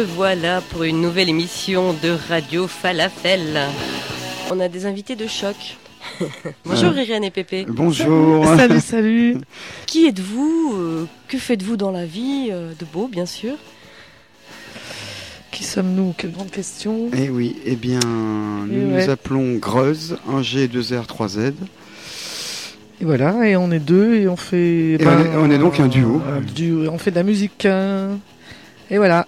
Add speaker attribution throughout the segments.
Speaker 1: Nous revoilà pour une nouvelle émission de Radio Falafel. On a des invités de choc. Bonjour Irène et Pépé.
Speaker 2: Bonjour.
Speaker 3: Salut, salut.
Speaker 1: Qui êtes-vous euh, Que faites-vous dans la vie euh, De beau, bien sûr?
Speaker 3: Qui sommes-nous Quelle grande question.
Speaker 2: Eh oui, eh bien, nous
Speaker 3: Et
Speaker 2: nous
Speaker 3: ouais.
Speaker 2: appelons Greuze, 1G, 2R, 3Z.
Speaker 3: Et voilà, et on est deux et on fait. ben,
Speaker 2: Et on est- on est donc un duo.
Speaker 3: un duo, et on fait de la musique. hein. Et voilà,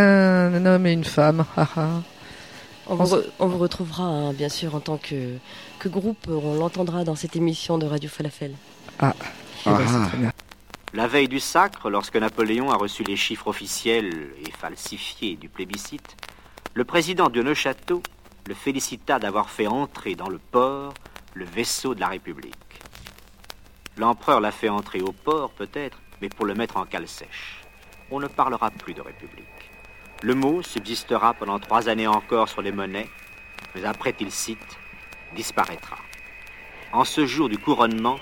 Speaker 3: un homme et une femme.
Speaker 1: On vous, re- on vous retrouvera, hein, bien sûr, en tant que, que groupe. On l'entendra dans cette émission de Radio Falafel.
Speaker 3: Eh ben,
Speaker 2: Ah,
Speaker 3: c'est très bien.
Speaker 4: La veille du sacre, lorsque Napoléon a reçu les chiffres officiels et falsifiés du plébiscite, le président de Neuchâteau le félicita d'avoir fait entrer dans le port le vaisseau de la République. L'empereur l'a fait entrer au port, peut-être, mais pour le mettre en cale sèche. On ne parlera plus de République. Le mot subsistera pendant trois années encore sur les monnaies, mais après qu'il cite, disparaîtra. En ce jour du couronnement,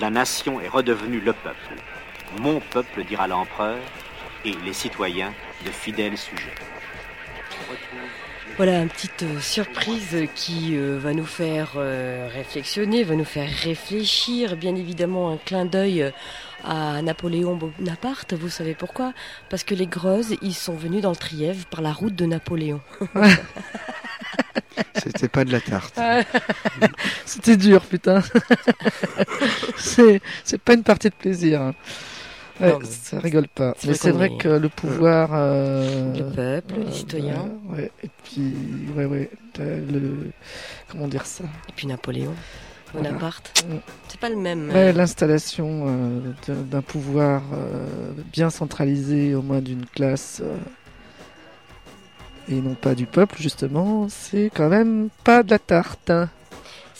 Speaker 4: la nation est redevenue le peuple. Mon peuple, dira l'empereur, et les citoyens de fidèles sujets.
Speaker 1: Voilà, une petite euh, surprise qui euh, va nous faire euh, réflexionner, va nous faire réfléchir. Bien évidemment, un clin d'œil à Napoléon Bonaparte. Vous savez pourquoi? Parce que les Greuses, ils sont venus dans le Trièvre par la route de Napoléon.
Speaker 2: C'était pas de la tarte.
Speaker 3: C'était dur, putain. c'est c'est pas une partie de plaisir. hein. Ouais,
Speaker 1: Non, mais
Speaker 3: ça rigole pas.
Speaker 1: c'est
Speaker 3: Mais
Speaker 1: vrai
Speaker 3: c'est vrai
Speaker 1: est-
Speaker 3: que le pouvoir. euh,
Speaker 1: Le peuple, les
Speaker 3: euh,
Speaker 1: citoyens,
Speaker 3: Ouais, ouais. et puis, ouais, ouais. Le... Comment dire ça?
Speaker 1: Et puis Napoléon. Bonaparte.
Speaker 3: Mm.
Speaker 1: C'est pas le même.
Speaker 3: Ouais, l'installation euh, d'un pouvoir euh, bien centralisé au moins d'une classe euh, et non pas du peuple justement, c'est quand même pas de la tarte. hein.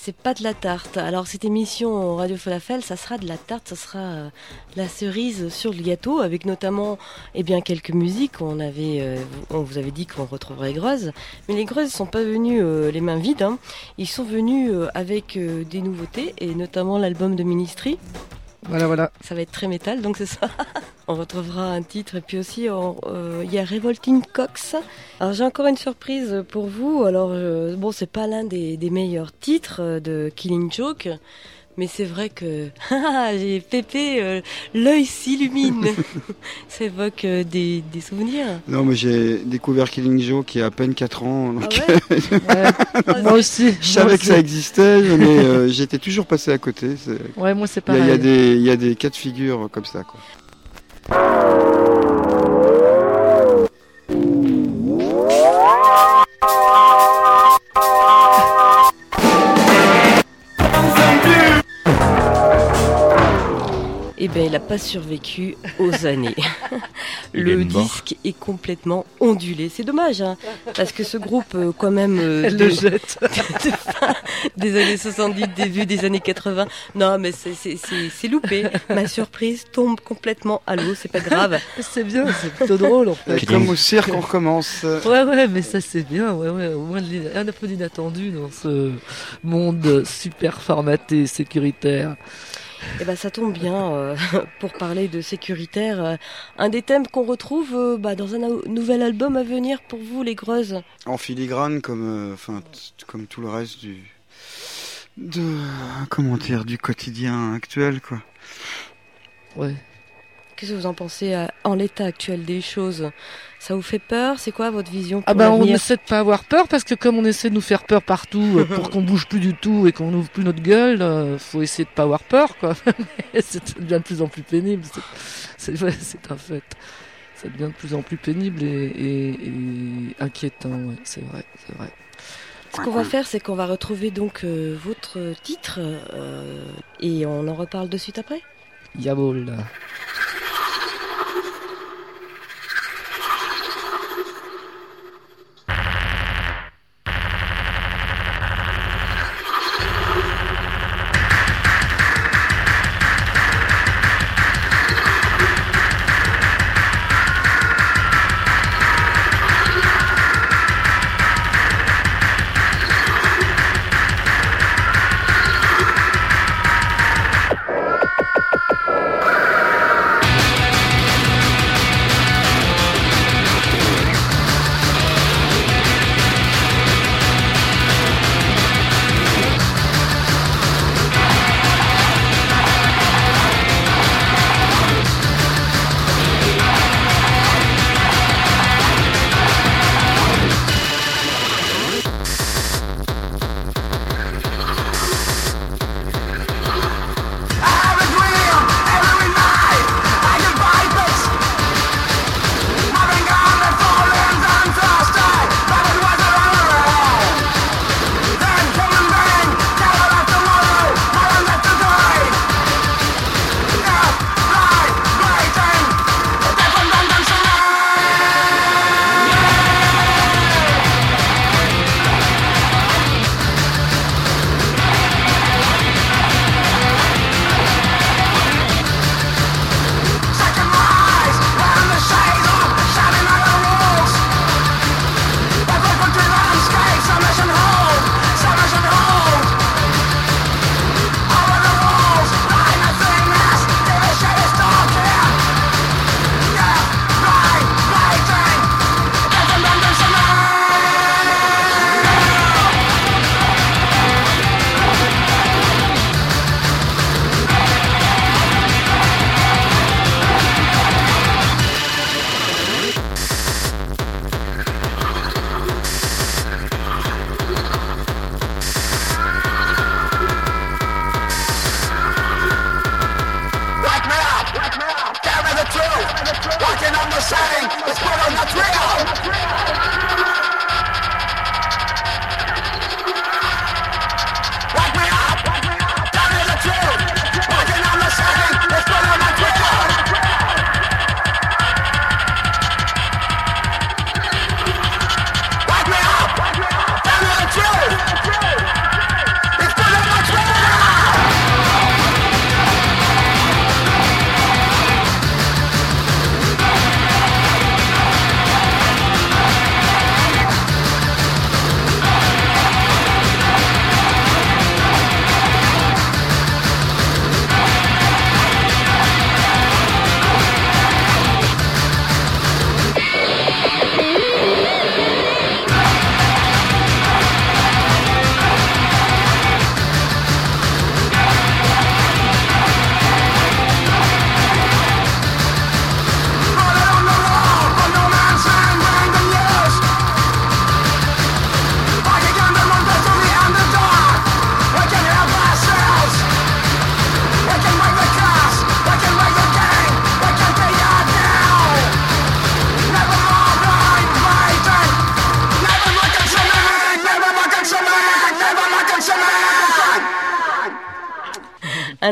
Speaker 1: C'est pas de la tarte. Alors cette émission Radio Falafel, ça sera de la tarte, ça sera euh, la cerise sur le gâteau, avec notamment eh bien quelques musiques. On euh, vous avait dit qu'on retrouverait Greuze, mais les Greuze sont pas venus euh, les mains vides. hein. Ils sont venus avec des nouveautés et notamment l'album de Ministry.
Speaker 3: Voilà, voilà.
Speaker 1: Ça va être très métal, donc c'est ça. On retrouvera un titre et puis aussi euh, il y a Revolting Cox. Alors j'ai encore une surprise pour vous. Alors euh, bon, c'est pas l'un des, des meilleurs titres euh, de Killing Joke, mais c'est vrai que Ah, j'ai Pépé, euh, l'œil s'illumine. ça évoque euh, des, des souvenirs.
Speaker 2: Non, mais j'ai découvert Killing Joe qui a à peine 4 ans.
Speaker 1: Ah ouais
Speaker 3: Ouais, moi aussi.
Speaker 2: je savais que ça existait, mais euh, j'étais toujours passé à côté. c'est-
Speaker 3: Ouais, moi c'est
Speaker 2: Il y, a- il y
Speaker 3: pareil.
Speaker 2: a des, il y a des cas de figure comme ça. Quoi.
Speaker 1: Eh bien, il n'a pas survécu aux années. Le
Speaker 5: est
Speaker 1: disque est complètement ondulé. C'est dommage, hein, parce que ce groupe, euh, quand même, euh,
Speaker 3: Elle
Speaker 1: de-
Speaker 3: le jette.
Speaker 1: de fin des années 70, début des années 80. Non, mais c'est- c'est c'est- c'est loupé. Ma surprise tombe complètement à l'eau, c'est pas grave.
Speaker 3: c'est bien, c'est plutôt drôle en fait.
Speaker 2: Et Comme au cirque, on recommence.
Speaker 3: Ouais, ouais, mais ça c'est bien, ouais, ouais. Au moins un peu d'inattendu dans ce monde super formaté, sécuritaire.
Speaker 1: Et ben, ça tombe bien euh, pour parler de sécuritaire. euh, un des thèmes qu'on retrouve euh, bah, dans un nou- nouvel album à venir pour vous, les Greuses.
Speaker 2: En filigrane, comme, enfin, comme tout le reste du. de. comment dire, du quotidien actuel, quoi.
Speaker 3: Ouais.
Speaker 1: Qu'est-ce que vous en pensez en l'état actuel des choses? Ça vous fait peur? C'est quoi votre vision pour
Speaker 3: Ah bah on essaie de pas avoir peur parce que comme on essaie de nous faire peur partout euh, pour qu'on bouge plus du tout et qu'on ouvre plus notre gueule, euh, faut essayer de pas avoir peur quoi. Ça devient de plus en plus pénible. C'est c'est un fait. Ça devient de plus en plus pénible et, et- et inquiétant. Ouais, c'est vrai, c'est vrai.
Speaker 1: Ce qu'on va faire, c'est qu'on va retrouver donc euh, votre titre euh, et on en reparle de suite après?
Speaker 3: Yabol.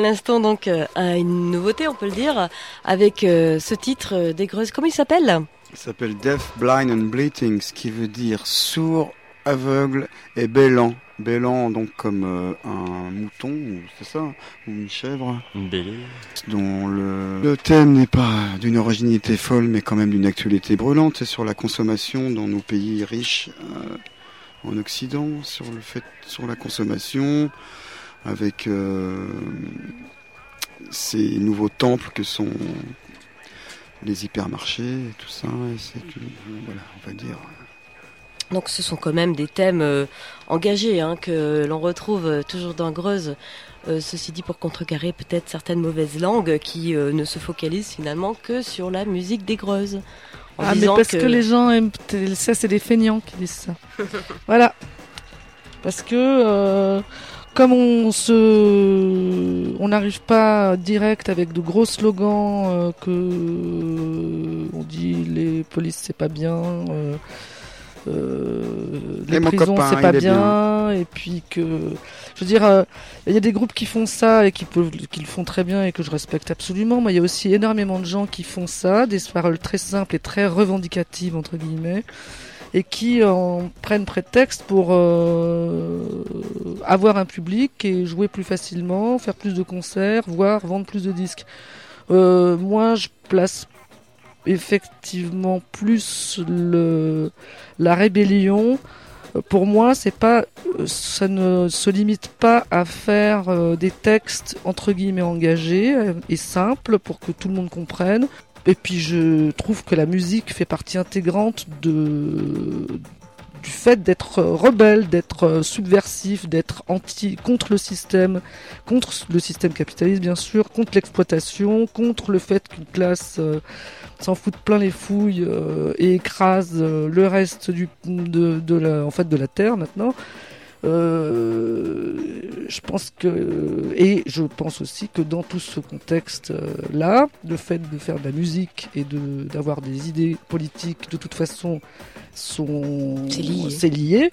Speaker 1: L'instant donc euh, une nouveauté, on peut le dire, avec euh, ce titre euh, des Greuses. Comment il s'appelle?
Speaker 2: Il s'appelle Deaf, Blind and Bleating, ce qui veut dire sourd, aveugle et bêlant. Bêlant donc comme euh, un mouton, ou c'est ça, ou une chèvre,
Speaker 5: Une belle
Speaker 2: dont le, le thème n'est pas d'une originalité folle, mais quand même d'une actualité brûlante. C'est sur la consommation dans nos pays riches euh, en Occident, sur le fait, sur la consommation, avec euh, ces nouveaux temples que sont les hypermarchés et tout ça. Et c'est une- voilà, on va dire.
Speaker 1: Donc ce sont quand même des thèmes euh, engagés hein, que l'on retrouve euh, toujours dans Greuze. Euh, ceci dit pour contrecarrer peut-être certaines mauvaises langues qui euh, ne se focalisent finalement que sur la musique des Greuses. En
Speaker 3: Ah, mais parce que... les gens aiment. Ça, c'est des feignants qui disent ça. voilà. Parce que. Euh, Comme on se, on n'arrive pas direct avec de gros slogans euh, que on dit les polices c'est pas bien, euh, euh, les prisons c'est pas bien, et puis que, je veux dire, euh, il y a des groupes qui font ça et qui peuvent, qui le font très bien et que je respecte absolument. Mais il y a aussi énormément de gens qui font ça, des paroles très simples et très revendicatives entre guillemets, et qui en prennent prétexte pour euh, avoir un public et jouer plus facilement, faire plus de concerts, voire vendre plus de disques. Euh, moi, je place effectivement plus la rébellion pour moi, c'est pas, ça ne se limite pas à faire euh, des textes entre guillemets engagés et simples pour que tout le monde comprenne. Et puis je trouve que la musique fait partie intégrante de du fait d'être rebelle, d'être euh, subversif, d'être anti contre le système, contre le système capitaliste bien sûr, contre l'exploitation, contre le fait qu'une classe euh, s'en fout plein les fouilles euh, et écrase le reste du, de, de la, en fait, de la terre maintenant. Euh, je pense que et je pense aussi que dans tout ce contexte là, le fait de faire de la musique et de d'avoir des idées politiques de toute façon sont
Speaker 1: C'est lié.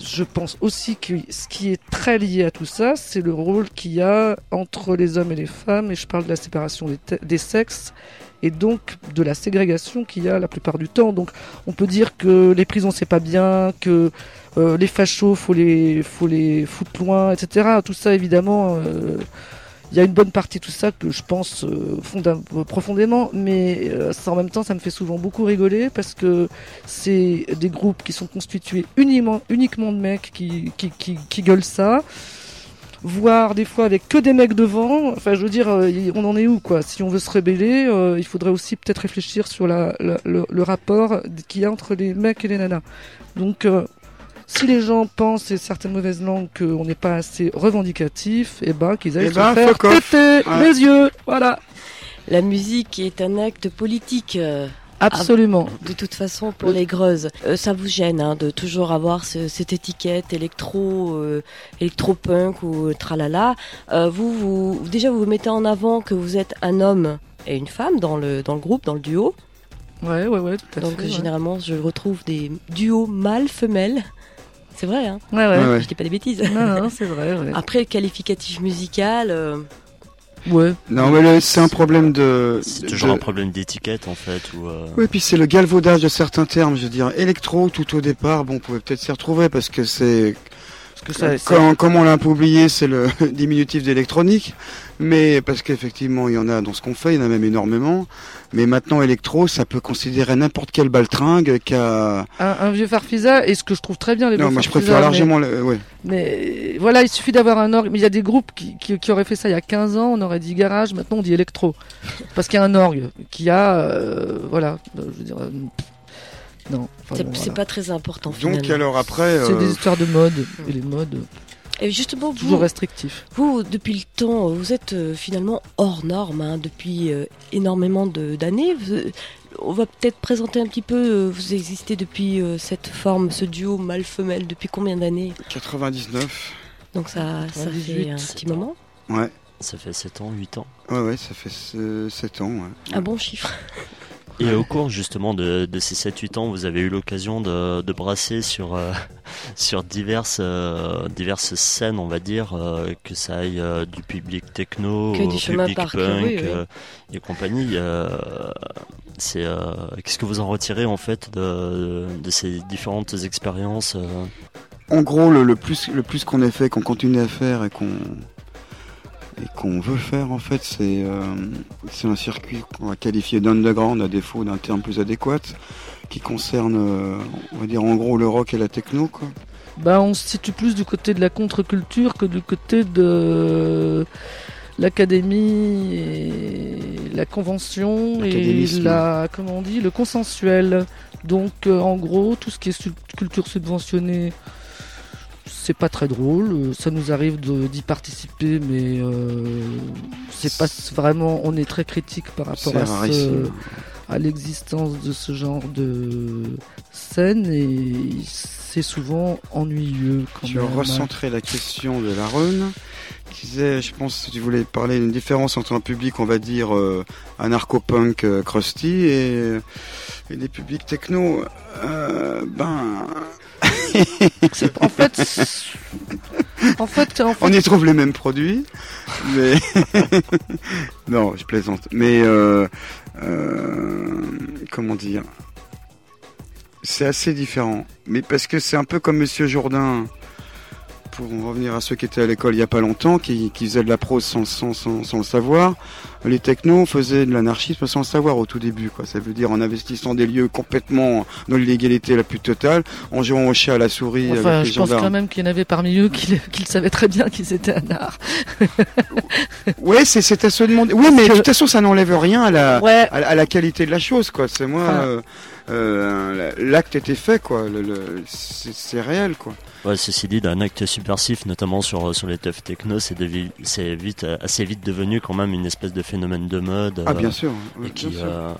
Speaker 3: Je pense aussi que ce qui est très lié à tout ça, c'est le rôle qu'il y a entre les hommes et les femmes, et je parle de la séparation des, des sexes, et donc de la ségrégation qu'il y a la plupart du temps. Donc on peut dire que les prisons c'est pas bien, que euh, les fachos faut les faut les foutre loin, etc. Tout ça évidemment, euh, il y a une bonne partie de tout ça que je pense euh, profondément, mais euh, en même temps ça me fait souvent beaucoup rigoler parce que c'est des groupes qui sont constitués uniquement uniquement de mecs qui, qui, qui gueulent ça voire des fois avec que des mecs devant. Enfin, je veux dire, euh, on en est où, quoi? Si on veut se rébeller, euh, il faudrait aussi peut-être réfléchir sur la, la- le, le rapport qu'il y a entre les mecs et les nanas. Donc, euh, si les gens pensent, et certaines mauvaises langues, qu'on n'est pas assez revendicatif, eh ben, qu'ils aillent
Speaker 2: Eh
Speaker 3: se
Speaker 2: ben,
Speaker 3: faire
Speaker 2: fuck off.
Speaker 3: péter
Speaker 2: Ouais.
Speaker 3: les yeux. Voilà.
Speaker 1: La musique est un acte politique. euh,
Speaker 3: Absolument.
Speaker 1: de toute façon pour les greuses. Euh, ça vous gêne hein, de toujours avoir ce- cette étiquette électro, euh, électro-punk ou tralala. Euh, vous, vous, déjà vous mettez en avant que vous êtes un homme et une femme dans le, dans le groupe, dans le duo.
Speaker 3: Ouais, ouais, ouais, tout à
Speaker 1: Donc
Speaker 3: fait. ouais.
Speaker 1: généralement je retrouve des duos mâles-femelles. C'est vrai, hein
Speaker 3: Ouais, ouais.
Speaker 2: Ouais, ouais.
Speaker 1: je dis pas des bêtises.
Speaker 3: Non, non, c'est vrai, ouais.
Speaker 1: Après le qualificatif musical, euh,
Speaker 3: Ouais.
Speaker 2: Non, mais c'est un problème de.
Speaker 5: C'est
Speaker 2: de-
Speaker 5: toujours un problème d'étiquette en fait. Ou, euh,
Speaker 2: Oui, puis c'est le galvaudage de certains termes. Je veux dire, électro, tout au départ, bon, on pouvait peut-être s'y retrouver parce que c'est.
Speaker 3: Que ça,
Speaker 2: Comme, on l'a un peu oublié, c'est le diminutif d'électronique. Mais parce qu'effectivement, il y en a dans ce qu'on fait, il y en a même énormément. Mais maintenant, électro, ça peut considérer n'importe quel baltringue qui a.
Speaker 3: un, un vieux farfisa, et ce que je trouve très bien, les
Speaker 2: Non, moi je préfère
Speaker 3: mais-
Speaker 2: largement le. Ouais.
Speaker 3: Mais voilà, il suffit d'avoir un orgue. Mais il y a des groupes qui, qui, qui auraient fait ça il y a 15 ans, on aurait dit garage, maintenant on dit électro. Parce qu'il y a un orgue qui a. euh, voilà, euh, je veux dire. Euh, non. enfin
Speaker 1: c'est
Speaker 3: bon,
Speaker 1: c'est
Speaker 3: voilà.
Speaker 1: pas très important
Speaker 2: Donc
Speaker 1: finalement.
Speaker 2: alors après.
Speaker 3: C'est
Speaker 2: euh,
Speaker 3: des histoires de mode, et les modes,
Speaker 1: Et justement,
Speaker 3: toujours
Speaker 1: vous,
Speaker 3: restrictifs.
Speaker 1: Vous, depuis le temps, vous êtes euh, finalement hors norme hein, depuis euh, énormément de- d'années. Euh, On va peut-être présenter un petit peu, euh, vous existez depuis euh, cette forme, ce duo mâle-femelle, depuis combien d'années?
Speaker 2: 99.
Speaker 1: Donc ça, ça
Speaker 3: 98,
Speaker 1: fait un
Speaker 5: sept
Speaker 1: petit
Speaker 5: ans.
Speaker 1: moment.
Speaker 2: Ouais.
Speaker 5: Ça fait 7 ans, 8 ans.
Speaker 2: Ouais, ouais, ça fait 7 ans. Ouais.
Speaker 1: Un bon chiffre.
Speaker 5: Et au cours justement de, de ces 7-8 ans, vous avez eu l'occasion de, de brasser sur, euh, sur diverses, euh, diverses scènes, on va dire, euh, que ça aille euh, du public techno
Speaker 1: Que
Speaker 5: au public
Speaker 1: parcouru,
Speaker 5: punk
Speaker 1: oui.
Speaker 5: euh, et compagnie. euh, c'est euh, Qu'est-ce que vous en retirez en fait de, de ces différentes expériences euh
Speaker 2: En gros, le, le plus, le plus qu'on ait fait, qu'on continue à faire et qu'on et qu'on veut faire, en fait, c'est euh, c'est un circuit qu'on va qualifier d'underground à défaut d'un terme plus adéquat, qui concerne, euh, on va dire en gros, le rock et la techno, quoi.
Speaker 3: Bah, on se situe plus du côté de la contre-culture que du côté de l'académie et la convention et la comment on dit le consensuel. Donc euh, en gros tout ce qui est culture subventionnée c'est pas très drôle, Euh, ça nous arrive d'y participer mais euh, c'est pas vraiment on est très critique par rapport à ce,
Speaker 2: rarissime.
Speaker 3: à l'existence de ce genre de scène et c'est souvent ennuyeux quand
Speaker 2: Je
Speaker 3: même.
Speaker 2: recentrer la question de la run. qui disait, je pense, que tu voulais parler d'une différence entre un public, on va dire, euh, anarcho-punk euh, crusty et, et des publics techno. Ben,
Speaker 3: En fait, c'est- en fait, en fait,
Speaker 2: on y trouve les mêmes produits, mais non, je plaisante. Mais euh, euh, comment dire? C'est assez différent. Mais parce que c'est un peu comme Monsieur Jourdain. Pour en revenir à ceux qui étaient à l'école il y a pas longtemps, qui, qui faisaient de la prose sans, sans, sans, sans le savoir, les technos faisaient de l'anarchisme sans le savoir au tout début. Quoi. Ça veut dire en investissant des lieux complètement dans l'illégalité la plus totale, en jouant au chat à la souris
Speaker 3: enfin,
Speaker 2: avec les
Speaker 3: je pense
Speaker 2: gendarmes.
Speaker 3: quand même qu'il y en avait parmi eux qui, qui savaient très bien qu'ils étaient un art.
Speaker 2: Ouais, c'est c'est à se demander. Oui, mais de toute façon, ça n'enlève rien à la,
Speaker 3: Ouais,
Speaker 2: à, la- à la qualité de la chose, quoi. C'est moi,
Speaker 3: Enfin.
Speaker 2: euh, euh, l'acte était fait, quoi. C'est réel, quoi.
Speaker 5: Ouais, ceci dit, d'un acte subversif, notamment sur, sur les teufs techno, c'est devi- c'est vite, euh, assez vite devenu quand même une espèce de phénomène de mode.
Speaker 2: Ah,
Speaker 5: euh,
Speaker 2: bien sûr.
Speaker 5: Et
Speaker 2: ouais,
Speaker 5: qui,
Speaker 2: bien sûr.
Speaker 5: euh,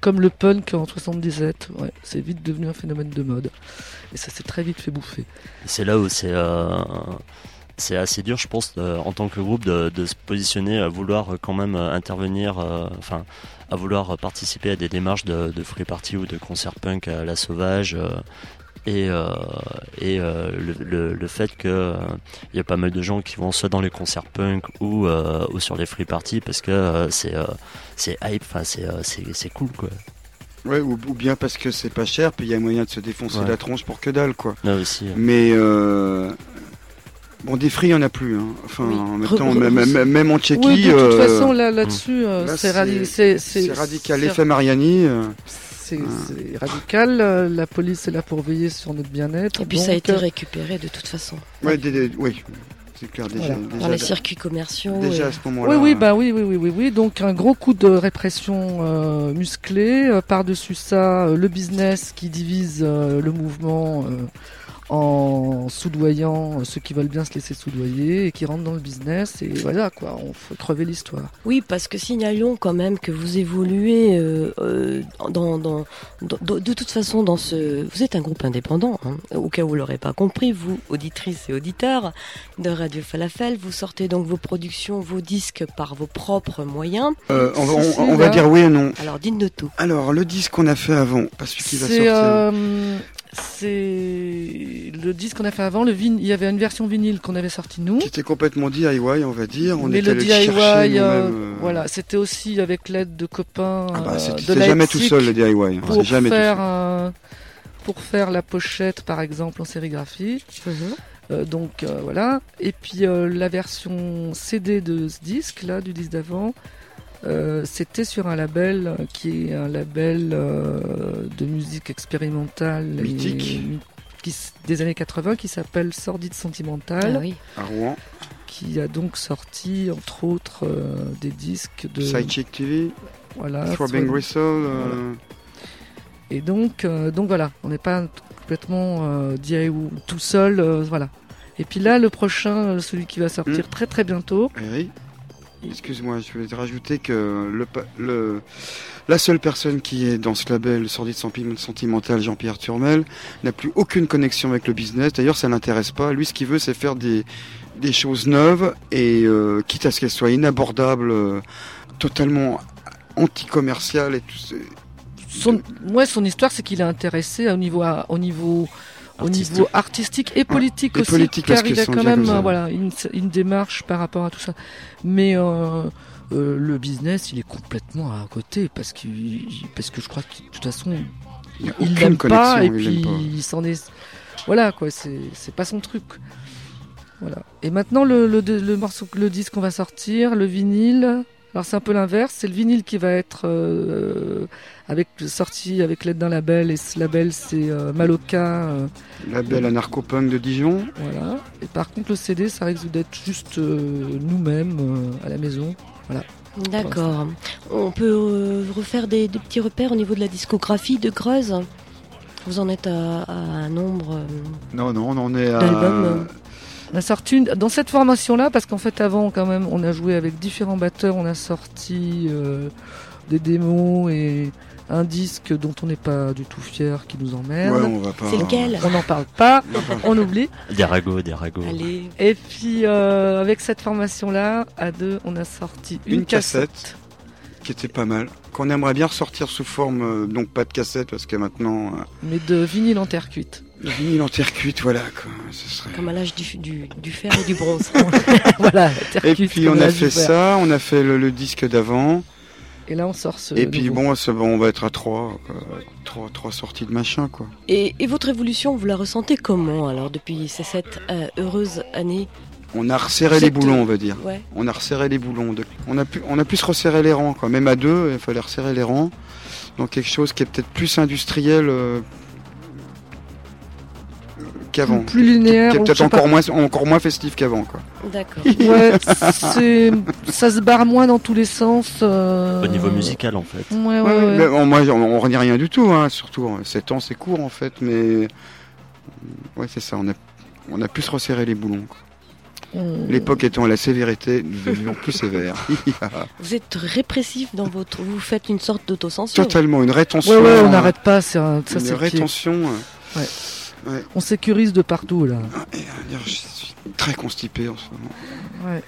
Speaker 3: comme le punk en 77, ouais, c'est vite devenu un phénomène de mode. Et ça s'est très vite fait bouffer.
Speaker 5: c'est là où c'est euh, c'est assez dur, je pense, de- en tant que groupe, de, de se positionner, à vouloir euh, quand même euh, intervenir, euh, enfin, à vouloir participer à des démarches de, de free party ou de concert punk à la sauvage. euh, et euh, et euh, le, le, le fait que euh, il y a pas mal de gens qui vont soit dans les concerts punk ou euh, ou sur les free parties parce que euh, c'est euh, c'est hype, enfin c'est euh, c'est c'est cool quoi.
Speaker 2: Ouais, ou, ou bien parce que c'est pas cher, puis il y a moyen de se défoncer
Speaker 5: Ouais.
Speaker 2: la tronche pour que dalle, quoi.
Speaker 5: Là aussi. euh,
Speaker 2: Mais euh, bon, des free, il y en a plus. Hein. Enfin,
Speaker 1: Oui.
Speaker 2: en même
Speaker 1: Re-
Speaker 2: temps,
Speaker 1: re-
Speaker 2: même, même- même en Tchéquie,
Speaker 3: Oui, de toute
Speaker 2: euh,
Speaker 3: façon, là, là-dessus, euh,
Speaker 2: là,
Speaker 3: c'est
Speaker 2: c'est-
Speaker 3: radi- c'est- c'est-
Speaker 2: c'est radical. L'effet Mariani. euh,
Speaker 3: C'est c'est radical. euh, La police est là pour veiller sur notre bien-être.
Speaker 1: Et puis ça a été
Speaker 3: euh,
Speaker 1: récupéré de toute façon.
Speaker 2: ouais, oui, c'est clair déjà.
Speaker 3: Voilà.
Speaker 2: déjà
Speaker 1: Dans les circuits commerciaux.
Speaker 2: déjà
Speaker 1: et-
Speaker 2: à ce moment-là.
Speaker 3: Oui, oui, bah oui, oui, oui, oui, oui. Donc un gros coup de répression euh, musclé. Euh, Par-dessus ça, euh, le business qui divise euh, le mouvement euh, en soudoyant ceux qui veulent bien se laisser soudoyer et qui rentrent dans le business. Et voilà, quoi, on faut crever l'histoire.
Speaker 1: Oui, parce que signalons quand même que vous évoluez euh, euh, dans, dans, dans- de, toute façon dans ce. Vous êtes un groupe indépendant, hein, au cas où vous l'aurez pas compris, vous, auditrices et auditeurs de Radio Falafel, vous sortez donc vos productions, vos disques par vos propres moyens.
Speaker 2: Euh, on, va- on- on dire oui et non.
Speaker 1: Alors dites-nous tout.
Speaker 2: Alors, le disque qu'on a fait avant, pas celui qui va
Speaker 3: C'est
Speaker 2: sortir?
Speaker 3: C'est le disque qu'on a fait avant. Le vin... Il y avait une version vinyle qu'on avait sorti nous.
Speaker 2: Qui était complètement DIY, on va dire. On
Speaker 3: Mais le DIY, euh,
Speaker 2: euh,
Speaker 3: voilà, c'était aussi avec l'aide de copains
Speaker 2: Ah bah, c'est
Speaker 3: euh,
Speaker 2: jamais tout seul le DIY. hein,
Speaker 3: pour
Speaker 2: jamais tout
Speaker 3: faire
Speaker 2: seul.
Speaker 3: un- pour faire la pochette par exemple en sérigraphie. Euh, donc euh, voilà. Et puis euh, la version CD de ce disque là, du disque d'avant, euh, c'était sur un label qui est un label euh, de musique expérimentale
Speaker 2: Mythique.
Speaker 3: qui des années 80 qui s'appelle Sordide Sentimentale,
Speaker 1: Ah oui.
Speaker 2: À Rouen,
Speaker 3: qui a donc sorti entre autres euh, des disques de
Speaker 2: Sidechick TV,
Speaker 3: voilà,
Speaker 2: Throbbing euh,
Speaker 3: Et donc, euh, donc voilà, on n'est pas complètement euh, DIY ou tout seul, euh, voilà. Et puis là, le prochain, celui qui va sortir
Speaker 2: Mm.
Speaker 3: très très bientôt,
Speaker 2: excuse-moi, je voulais te rajouter que le, le, la seule personne qui est dans ce label Sordide Sentimental, Jean-Pierre Turmel, n'a plus aucune connexion avec le business. D'ailleurs, ça l'intéresse pas. Lui, ce qu'il veut, c'est faire des, des choses neuves et euh, quitte à ce qu'elles soient inabordables, euh, totalement anti-commerciales et tout.
Speaker 3: son, ouais, son histoire, c'est qu'il est intéressé au niveau, au niveau, au niveau artistique et politique aussi,
Speaker 2: politique,
Speaker 3: car il
Speaker 2: que
Speaker 3: a quand même, euh, voilà, une, une démarche par rapport à tout ça. Mais euh, euh, le business, il est complètement à côté parce que, parce que je crois que de toute façon,
Speaker 2: Il
Speaker 3: il l'aime pas et puis il s'en est voilà quoi c'est c'est pas son truc. Voilà. Et maintenant le, le, le morceau le disque qu'on va sortir le vinyle alors c'est un peu l'inverse c'est le vinyle qui va être euh, avec sorti avec l'aide d'un label et ce label c'est euh, Maloca euh,
Speaker 2: Label anarcho-punk de Dijon.
Speaker 3: voilà et par contre le CD ça risque d'être juste euh, nous-mêmes euh, à la maison
Speaker 1: D'accord. On peut euh, refaire des, des petits repères au niveau de la discographie de Greuze Vous en êtes à, à un nombre euh,
Speaker 2: Non, non, on en est à.
Speaker 3: On a sorti une... dans cette formation-là, parce qu'en fait avant quand même, on a joué avec différents batteurs, on a sorti euh, des démos et un disque dont on n'est pas du tout fier, qui nous emmerde.
Speaker 2: Ouais.
Speaker 1: C'est lequel
Speaker 3: On n'en parle pas, on oublie.
Speaker 5: Des ragots, des ragots.
Speaker 1: Allez.
Speaker 3: Et puis euh, avec cette formation-là, à deux, on a sorti une,
Speaker 2: Une cassette. Qui était pas mal. Qu'on aimerait bien ressortir sous forme, euh, donc pas de cassette, parce que maintenant, euh,
Speaker 3: mais de vinyle en terre cuite.
Speaker 2: Le vinyle en terre cuite, voilà, quoi. Ce serait.
Speaker 1: Comme à l'âge du, du, du fer et du bronze.
Speaker 3: voilà, terre
Speaker 2: Et
Speaker 3: cuite.
Speaker 2: puis on a fait ça, on a fait le, le disque d'avant.
Speaker 3: Et là, on sort ce.
Speaker 2: Et puis bon, on va être à trois, trois, trois sorties de machin, quoi.
Speaker 1: Et, et votre évolution, vous la ressentez comment alors depuis ces sept euh, heureuses années?
Speaker 2: On a resserré les boulons, on va dire.
Speaker 1: Ouais.
Speaker 2: On a resserré les boulons. de- On a pu, on a pu se resserrer les rangs, quoi. Même à deux, il fallait resserrer les rangs. Donc quelque chose qui est peut-être plus industriel euh, qu'avant.
Speaker 3: plus linéaire.
Speaker 2: Qui est peut-être
Speaker 3: pas.
Speaker 2: encore moins, encore moins festif qu'avant, quoi.
Speaker 1: D'accord.
Speaker 3: Ouais, c'est ça se barre moins dans tous les sens. euh,
Speaker 5: Au niveau musical, en fait.
Speaker 3: Ouais, ouais,
Speaker 2: Ouais,
Speaker 3: ouais.
Speaker 2: mais bon, moi, on, on renie rien du tout, hein, surtout. 7 ans, c'est court, en fait, mais. Ouais, c'est ça, on a, on a pu se resserrer les boulons. quoi.
Speaker 3: On-
Speaker 2: L'époque étant à la sévérité, nous devenions plus sévères.
Speaker 1: Vous êtes répressif dans votre. Vous faites une sorte d'autocensure.
Speaker 2: Totalement, une rétention.
Speaker 3: Ouais, ouais, on
Speaker 2: euh,
Speaker 3: n'arrête pas. C'est un- ça,
Speaker 2: Une
Speaker 3: c'est le On sécurise de partout là.
Speaker 2: et, euh, je suis très constipé en ce moment.
Speaker 3: Ouais.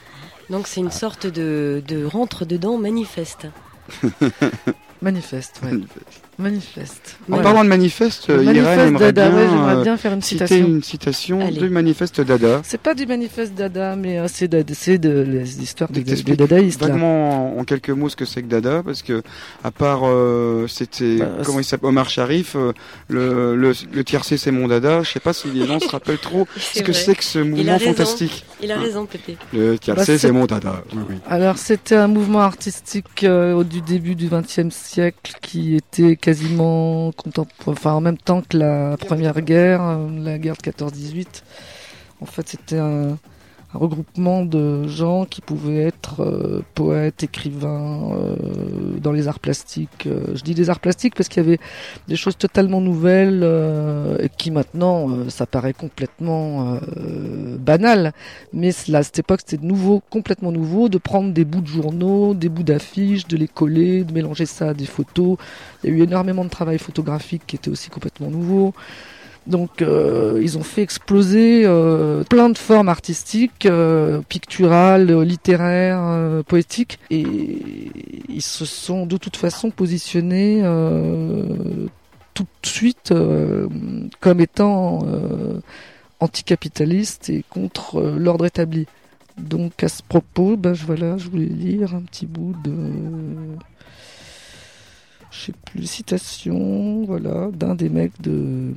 Speaker 1: Donc c'est une sorte de, de rentre dedans manifeste.
Speaker 3: Manifeste, ouais. Manifeste.
Speaker 2: En
Speaker 3: Ouais.
Speaker 2: parlant de manifeste,
Speaker 3: Le
Speaker 2: euh, Irène
Speaker 3: manifeste
Speaker 2: aimerait
Speaker 3: Dada,
Speaker 2: bien,
Speaker 3: ouais,
Speaker 2: euh,
Speaker 3: bien faire une
Speaker 2: citer
Speaker 3: citation.
Speaker 2: une citation
Speaker 1: Allez.
Speaker 2: du manifeste Dada.
Speaker 3: C'est pas du manifeste Dada, mais euh, c'est de, c'est de, histoires des, dadaïstes. là.
Speaker 2: Vaguement en, en quelques mots ce que c'est que Dada, parce que à part euh, c'était
Speaker 3: Bah,
Speaker 2: comment il s'appelle Omar Sharif, euh, le, le, le tiercé c'est mon Dada. Je sais pas si les gens se rappellent trop ce que c'est que ce mouvement fantastique.
Speaker 1: Il a raison, Pépé.
Speaker 2: Le tiercé
Speaker 3: Bah, c'est-
Speaker 2: mon Dada. Oui, oui.
Speaker 3: Alors c'était un mouvement artistique euh, du début du XXe siècle qui était quasiment contemporain, enfin en même temps que la première guerre, euh, la guerre de 14-18. En fait c'était un, un regroupement de gens qui pouvaient être euh, poètes, écrivains, euh, dans les arts plastiques. Euh, je dis des arts plastiques parce qu'il y avait des choses totalement nouvelles euh, et qui maintenant euh, ça paraît complètement euh, banal. Mais là, à cette époque, c'était nouveau, complètement nouveau, de prendre des bouts de journaux, des bouts d'affiches, de les coller, de mélanger ça à des photos. Il y a eu énormément de travail photographique qui était aussi complètement nouveau. Donc, euh, ils ont fait exploser euh, plein de formes artistiques, euh, picturales, littéraires, euh, poétiques, et ils se sont de toute façon positionnés euh, tout de suite euh, comme étant anticapitalistes et contre l'ordre établi. Donc à ce propos, ben, je, voilà, je voulais lire un petit bout de, je sais plus, citation, voilà, d'un des mecs de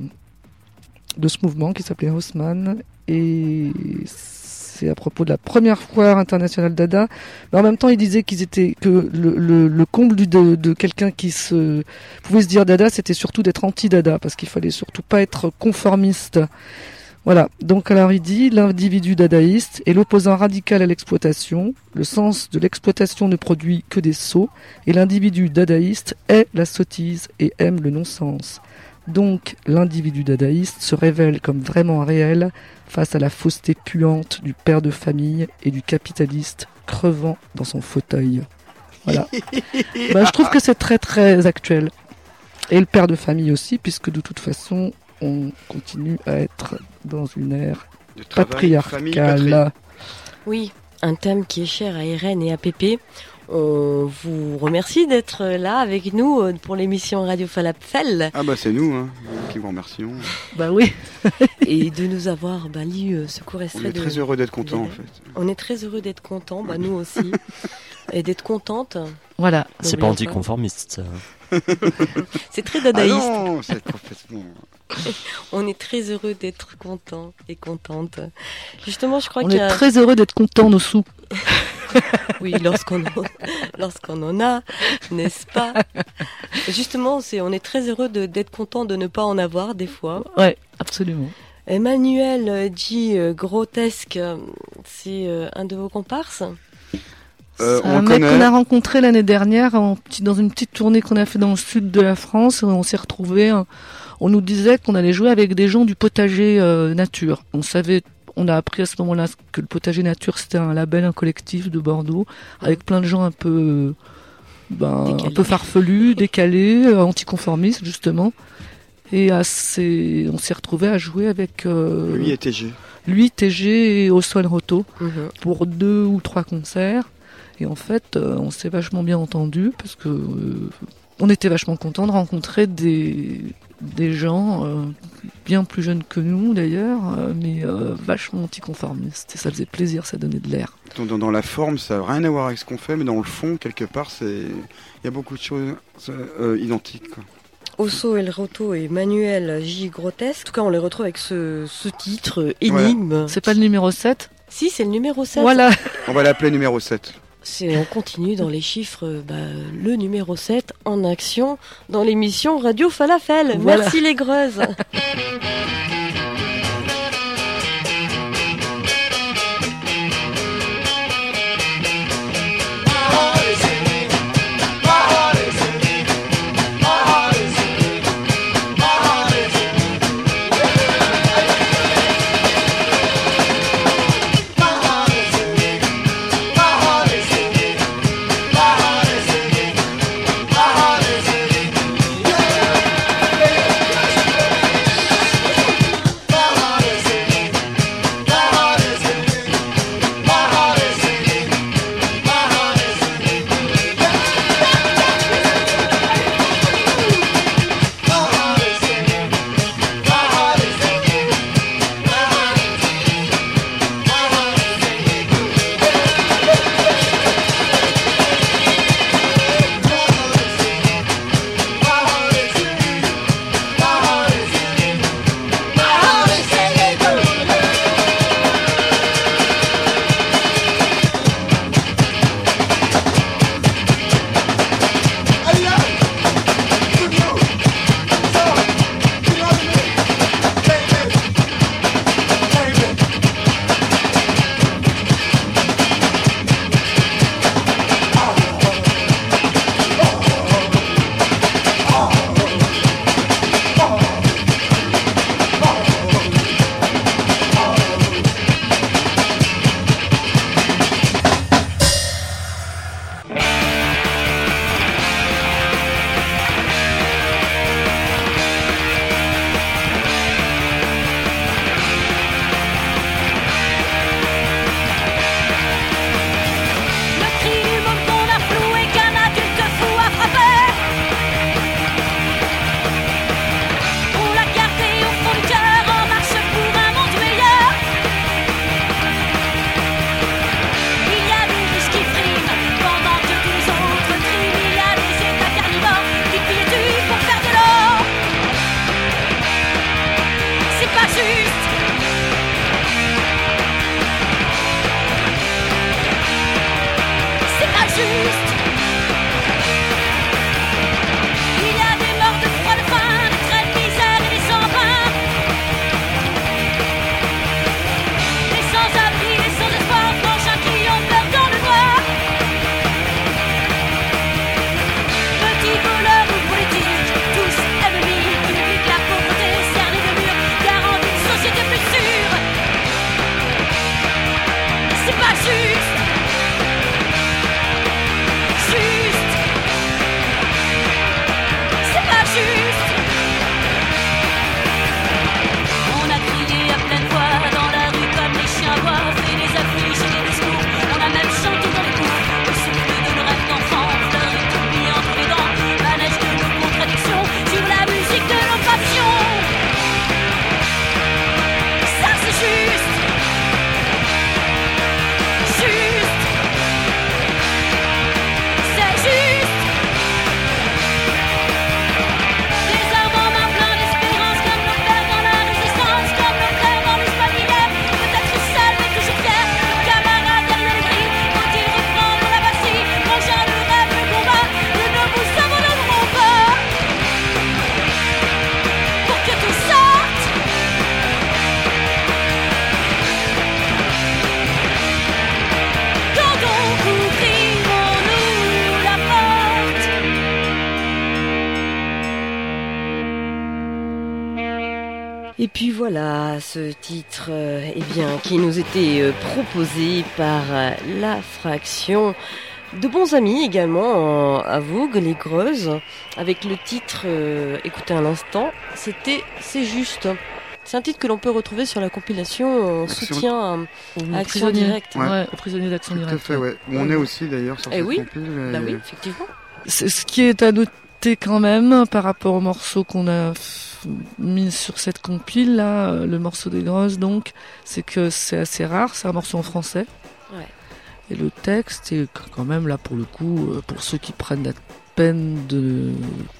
Speaker 3: de ce mouvement qui s'appelait Haussmann et c'est à propos de la première foire internationale Dada. Mais en même temps, il disait qu'ils étaient que le, le, le comble de, de quelqu'un qui se pouvait se dire Dada, c'était surtout d'être anti-Dada parce qu'il fallait surtout pas être conformiste. Voilà. Donc alors il dit l'individu dadaïste est l'opposant radical à l'exploitation. Le sens de l'exploitation ne produit que des sots et l'individu dadaïste est la sottise et aime le non-sens. Donc l'individu dadaïste se révèle comme vraiment réel face à la fausseté puante du père de famille et du capitaliste crevant dans son fauteuil. Voilà. Bah, je trouve que c'est très très actuel. Et le père de famille aussi, puisque de toute façon, on continue à être dans une ère
Speaker 2: De travail, famille, patrie.
Speaker 3: patriarcale.
Speaker 1: Oui, un thème qui est cher à Irène et à Pépé. On vous remercie d'être là avec nous euh, pour l'émission Radio Falafel
Speaker 2: Ah bah c'est nous hein, qui vous remercions.
Speaker 3: Bah oui.
Speaker 1: et de nous avoir bah, lu euh, ce court
Speaker 2: On
Speaker 1: extrait
Speaker 2: est
Speaker 1: de...
Speaker 2: très heureux d'être contents en fait.
Speaker 1: On est très heureux d'être contents, bah, nous aussi, et d'être contentes.
Speaker 3: Voilà.
Speaker 5: C'est pas anticonformiste. ça.
Speaker 1: C'est très
Speaker 2: Ah
Speaker 1: dadaïste.
Speaker 2: non, c'est complètement...
Speaker 1: On est très heureux d'être contents et contentes. Justement, je crois
Speaker 3: On
Speaker 1: qu'il y
Speaker 3: est
Speaker 1: a...
Speaker 3: très heureux d'être contents nos sous.
Speaker 1: Oui, lorsqu'on en... lorsqu'on en a, n'est-ce pas? Justement, c'est on est très heureux de- d'être content de ne pas en avoir des fois.
Speaker 3: Ouais, absolument.
Speaker 1: Emmanuel euh, dit euh, grotesque, c'est euh, un de vos comparses?
Speaker 2: Euh, on
Speaker 3: un mec
Speaker 2: connaît.
Speaker 3: qu'on a rencontré l'année dernière en petit- dans une petite tournée qu'on a fait dans le sud de la France. On s'est retrouvé. On nous disait qu'on allait jouer avec des gens du potager euh, nature. On savait, on a appris à ce moment-là que le potager nature c'était un label, un collectif de Bordeaux avec plein de gens un peu, ben, un peu farfelus, décalés, euh, anticonformistes justement. Et assez, on s'est retrouvé à jouer avec euh,
Speaker 2: Lui et TG.
Speaker 3: lui, TG et Oswald Roto
Speaker 1: Mhm.
Speaker 3: pour deux ou trois concerts. Et en fait, euh, on s'est vachement bien entendu parce que euh, on était vachement content de rencontrer des, des gens euh, bien plus jeunes que nous d'ailleurs, euh, mais euh, vachement anticonformistes. Et ça faisait plaisir, ça donnait de l'air.
Speaker 2: Dans, dans- dans la forme, ça n'a rien à voir avec ce qu'on fait, mais dans le fond, quelque part, il y a beaucoup de choses euh, identiques. quoi.
Speaker 1: Osso El Roto et Manuel J. Grotesque. En tout cas, on les retrouve avec ce, ce titre énigme.
Speaker 3: C'est pas le numéro 7
Speaker 1: Si, c'est le numéro 7.
Speaker 3: Voilà.
Speaker 2: On va l'appeler numéro 7.
Speaker 1: On continue dans les chiffres, euh, bah, le numéro 7 en action dans l'émission Radio Falafel.
Speaker 3: Voilà.
Speaker 1: Merci les greuses. titre euh, eh bien, qui nous était euh, proposé par euh, la fraction de bons amis également à Vogue, les Greuses, avec le titre, écoutez un instant, c'était C'est juste. C'est un titre que l'on peut retrouver sur la compilation Soutien à Action Directe.
Speaker 3: Ouais. aux prisonniers d'Action Directe.
Speaker 2: Tout à fait, ouais. On est aussi d'ailleurs sur
Speaker 1: eh
Speaker 2: cette
Speaker 1: oui.
Speaker 2: compile.
Speaker 1: Bah oui, effectivement.
Speaker 3: Ce qui est à noter quand même par rapport au morceau qu'on a mis sur cette compile là, le morceau des grosses donc, c'est que c'est assez rare, c'est un morceau en français.
Speaker 1: Ouais.
Speaker 3: Et le texte est quand même là pour le coup, euh, pour ceux qui prennent la peine de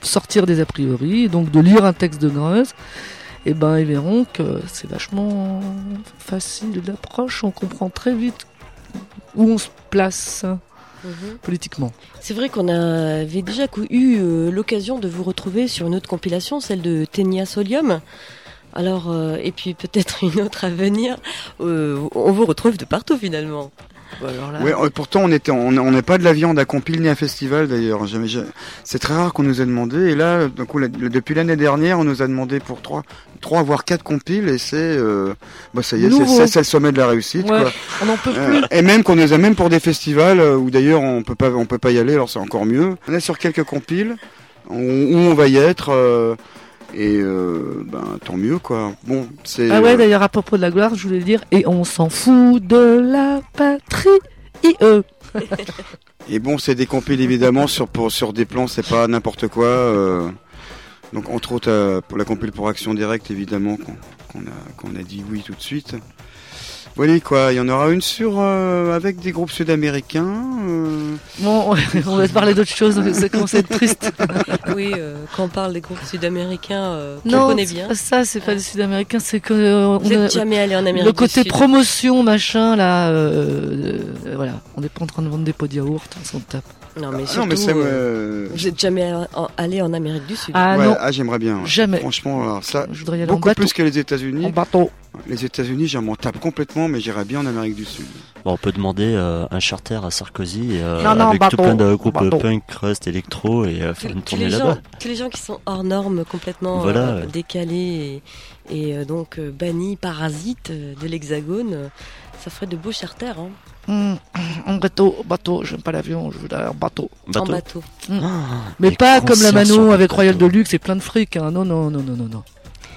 Speaker 3: sortir des a priori, donc de lire un texte de Greuze, et ben ils verront que c'est vachement facile d'approche, on comprend très vite où on se place
Speaker 1: Mhm.
Speaker 3: politiquement.
Speaker 1: C'est vrai qu'on avait déjà eu euh, l'occasion de vous retrouver sur une autre compilation, celle de Ténia Solium. Alors, euh, et puis peut-être une autre à venir. Euh, on vous retrouve de partout finalement.
Speaker 3: Là,
Speaker 2: Ouais, euh, pourtant on était, on n'est pas de la viande à compile ni à festival d'ailleurs. C'est très rare qu'on nous ait demandé. Et là, du coup, la- depuis l'année dernière, on nous a demandé pour trois, trois voire quatre compiles. Et c'est, euh, bah ça y est, c'est- le sommet de la réussite.
Speaker 3: Ouais,
Speaker 2: quoi.
Speaker 3: on peut
Speaker 2: Euh,
Speaker 3: plus.
Speaker 2: et même qu'on nous a même pour des festivals euh, où d'ailleurs on peut pas, on peut pas y aller. Alors c'est encore mieux. On est sur quelques compiles où, où on va y être. euh, et euh, ben tant mieux quoi. Bon, c'est.
Speaker 3: Ah ouais,
Speaker 2: euh,
Speaker 3: d'ailleurs, à propos de la gloire, je voulais dire, et on s'en fout de la patrie. IE.
Speaker 2: Et bon, c'est des compiles évidemment sur, pour, sur des plans, c'est pas n'importe quoi. euh, donc entre autres euh, pour la compile pour Action Directe évidemment qu'on qu'on a, qu'on a dit oui tout de suite. Voilà quoi, il y en aura une sur euh, avec des groupes sud-américains. euh,
Speaker 3: Bon, on va se parler d'autre chose, ça commence à être triste.
Speaker 1: Oui, euh, quand on parle des groupes sud-américains, euh,
Speaker 3: non,
Speaker 1: connaît bien.
Speaker 3: pas ça, c'est pas les Sud-Américains, c'est que euh,
Speaker 1: Vous
Speaker 3: on a-
Speaker 1: jamais allé en Amérique
Speaker 3: le côté
Speaker 1: du Sud.
Speaker 3: promotion, machin, là, euh, euh, voilà, on n'est pas en train de vendre des pots de yaourt, on s'en tape.
Speaker 1: Non, mais
Speaker 2: ah
Speaker 1: surtout,
Speaker 2: non mais c'est
Speaker 1: euh,
Speaker 2: euh,
Speaker 1: vous n'êtes jamais en- allé en Amérique du Sud.
Speaker 3: Ah
Speaker 2: ouais,
Speaker 3: non,
Speaker 2: ah, j'aimerais bien.
Speaker 3: jamais.
Speaker 2: Franchement, alors ça,
Speaker 3: Je voudrais y aller en
Speaker 2: beaucoup plus que les
Speaker 3: En
Speaker 2: États-Unis.
Speaker 3: bateau.
Speaker 2: Les États-Unis, j'en m'en tape complètement, mais j'irais bien en Amérique du Sud.
Speaker 5: Bon, on peut demander euh, un charter à Sarkozy euh,
Speaker 3: Non, non,
Speaker 5: avec
Speaker 3: bateau,
Speaker 5: tout plein de groupes
Speaker 3: bateau.
Speaker 5: punk, crust, électro et euh, faire une tournée là-bas.
Speaker 1: tous les gens qui sont hors normes, complètement
Speaker 5: Voilà,
Speaker 1: euh,
Speaker 5: ouais.
Speaker 1: décalés et, et, euh, donc euh, bannis, parasites euh, de l'Hexagone, euh, ça ferait de beaux charters hein,
Speaker 3: Hum, en bateau, bateau, j'aime pas l'avion, je veux aller en bateau.
Speaker 1: en
Speaker 5: Bateau.
Speaker 1: bateau.
Speaker 5: Ah,
Speaker 3: Mais pas comme la Mano avec Royal
Speaker 5: bateau.
Speaker 3: Deluxe et plein de fric, hein. non, non, non, non, non, non.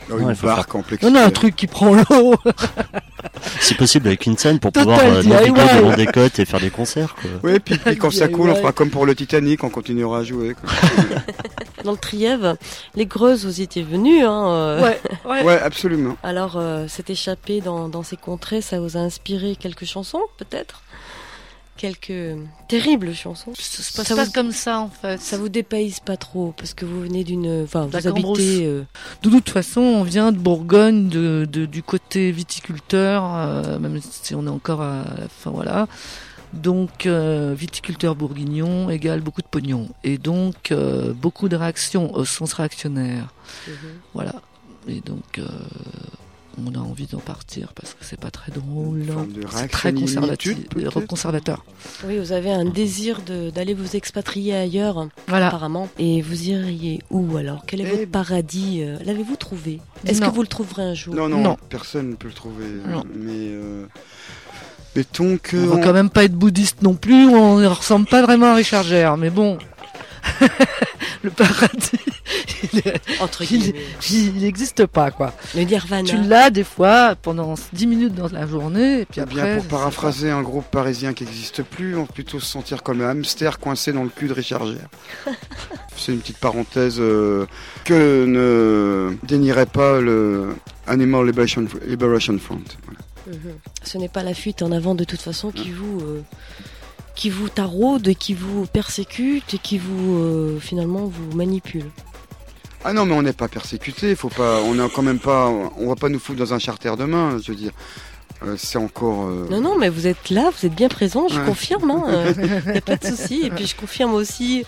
Speaker 5: Ouais,
Speaker 2: une
Speaker 5: il faut
Speaker 2: barque en
Speaker 3: Non, non, un truc qui prend l'eau.
Speaker 5: Si possible avec une scène pour
Speaker 3: Total
Speaker 5: pouvoir euh, naviguer devant des côtes et faire des concerts. Quoi.
Speaker 2: Oui, puis, puis quand ça coule, on fera comme pour le Titanic, on continuera à jouer. quoi.
Speaker 1: Dans le Trièvre, les Greuses, vous y étiez venus. Hein, euh,
Speaker 3: Ouais, ouais.
Speaker 2: ouais, absolument.
Speaker 1: Alors, euh, s'est échappé dans, dans ces contrées, ça vous a inspiré quelques chansons, peut-être? Quelques terribles chansons?
Speaker 3: Ça se passe
Speaker 1: Ça
Speaker 3: pas
Speaker 1: vous-
Speaker 3: comme ça, en fait.
Speaker 1: Ça vous dépayse pas trop, parce que vous venez d'une... Enfin, vous habitez... euh,
Speaker 3: De toute façon, on vient de Bourgogne, de, de- du côté viticulteur, euh, même si on est encore à la fin, voilà. Donc, euh, viticulteur bourguignon égale beaucoup de pognon. Et donc, euh, beaucoup de réactions au sens réactionnaire.
Speaker 1: mhm.
Speaker 3: Voilà. Et donc, euh, on a envie d'en partir parce que c'est pas très drôle. C'est très conservatif, conservateur.
Speaker 1: Oui, vous avez un désir d'aller vous expatrier ailleurs,
Speaker 3: Voilà.
Speaker 1: apparemment. Et vous iriez où alors? Quel est
Speaker 2: Eh
Speaker 1: votre paradis euh, L'avez-vous trouvé? Est-ce que vous le trouverez un jour?
Speaker 2: Non, non,
Speaker 3: Non.
Speaker 2: personne ne peut le trouver.
Speaker 3: Non.
Speaker 2: Mais euh, mettons que.
Speaker 3: On va
Speaker 2: on-
Speaker 3: quand même pas être bouddhiste non plus, on ne ressemble pas vraiment à Richard Gere, mais bon. le paradis, il est-
Speaker 1: Entre
Speaker 3: il
Speaker 1: guillemets.
Speaker 3: il n'existe pas, quoi.
Speaker 1: Le nirvana.
Speaker 3: Tu l'as des fois pendant 10 minutes dans la journée, et puis
Speaker 2: Eh
Speaker 3: après.
Speaker 2: bien, pour paraphraser un groupe parisien qui n'existe plus, on peut plutôt se sentir comme un hamster coincé dans le cul de Richard Gere. C'est une petite parenthèse euh, que ne dénierait pas le Animal Liberation, Liberation Front. Voilà.
Speaker 1: Mhm. Ce n'est pas la fuite en avant de toute façon qui vous euh, qui vous taraude et qui vous persécute et qui vous euh, finalement vous manipule.
Speaker 2: Ah non, mais on n'est pas persécuté. Faut pas. On est quand même pas. On va pas nous foutre dans un charter demain. Je veux dire, Euh, c'est encore. euh,
Speaker 1: Non non, mais vous êtes là, vous êtes bien présent, je
Speaker 2: Ouais.
Speaker 1: confirme. Il n'y a pas de souci. Et puis je confirme aussi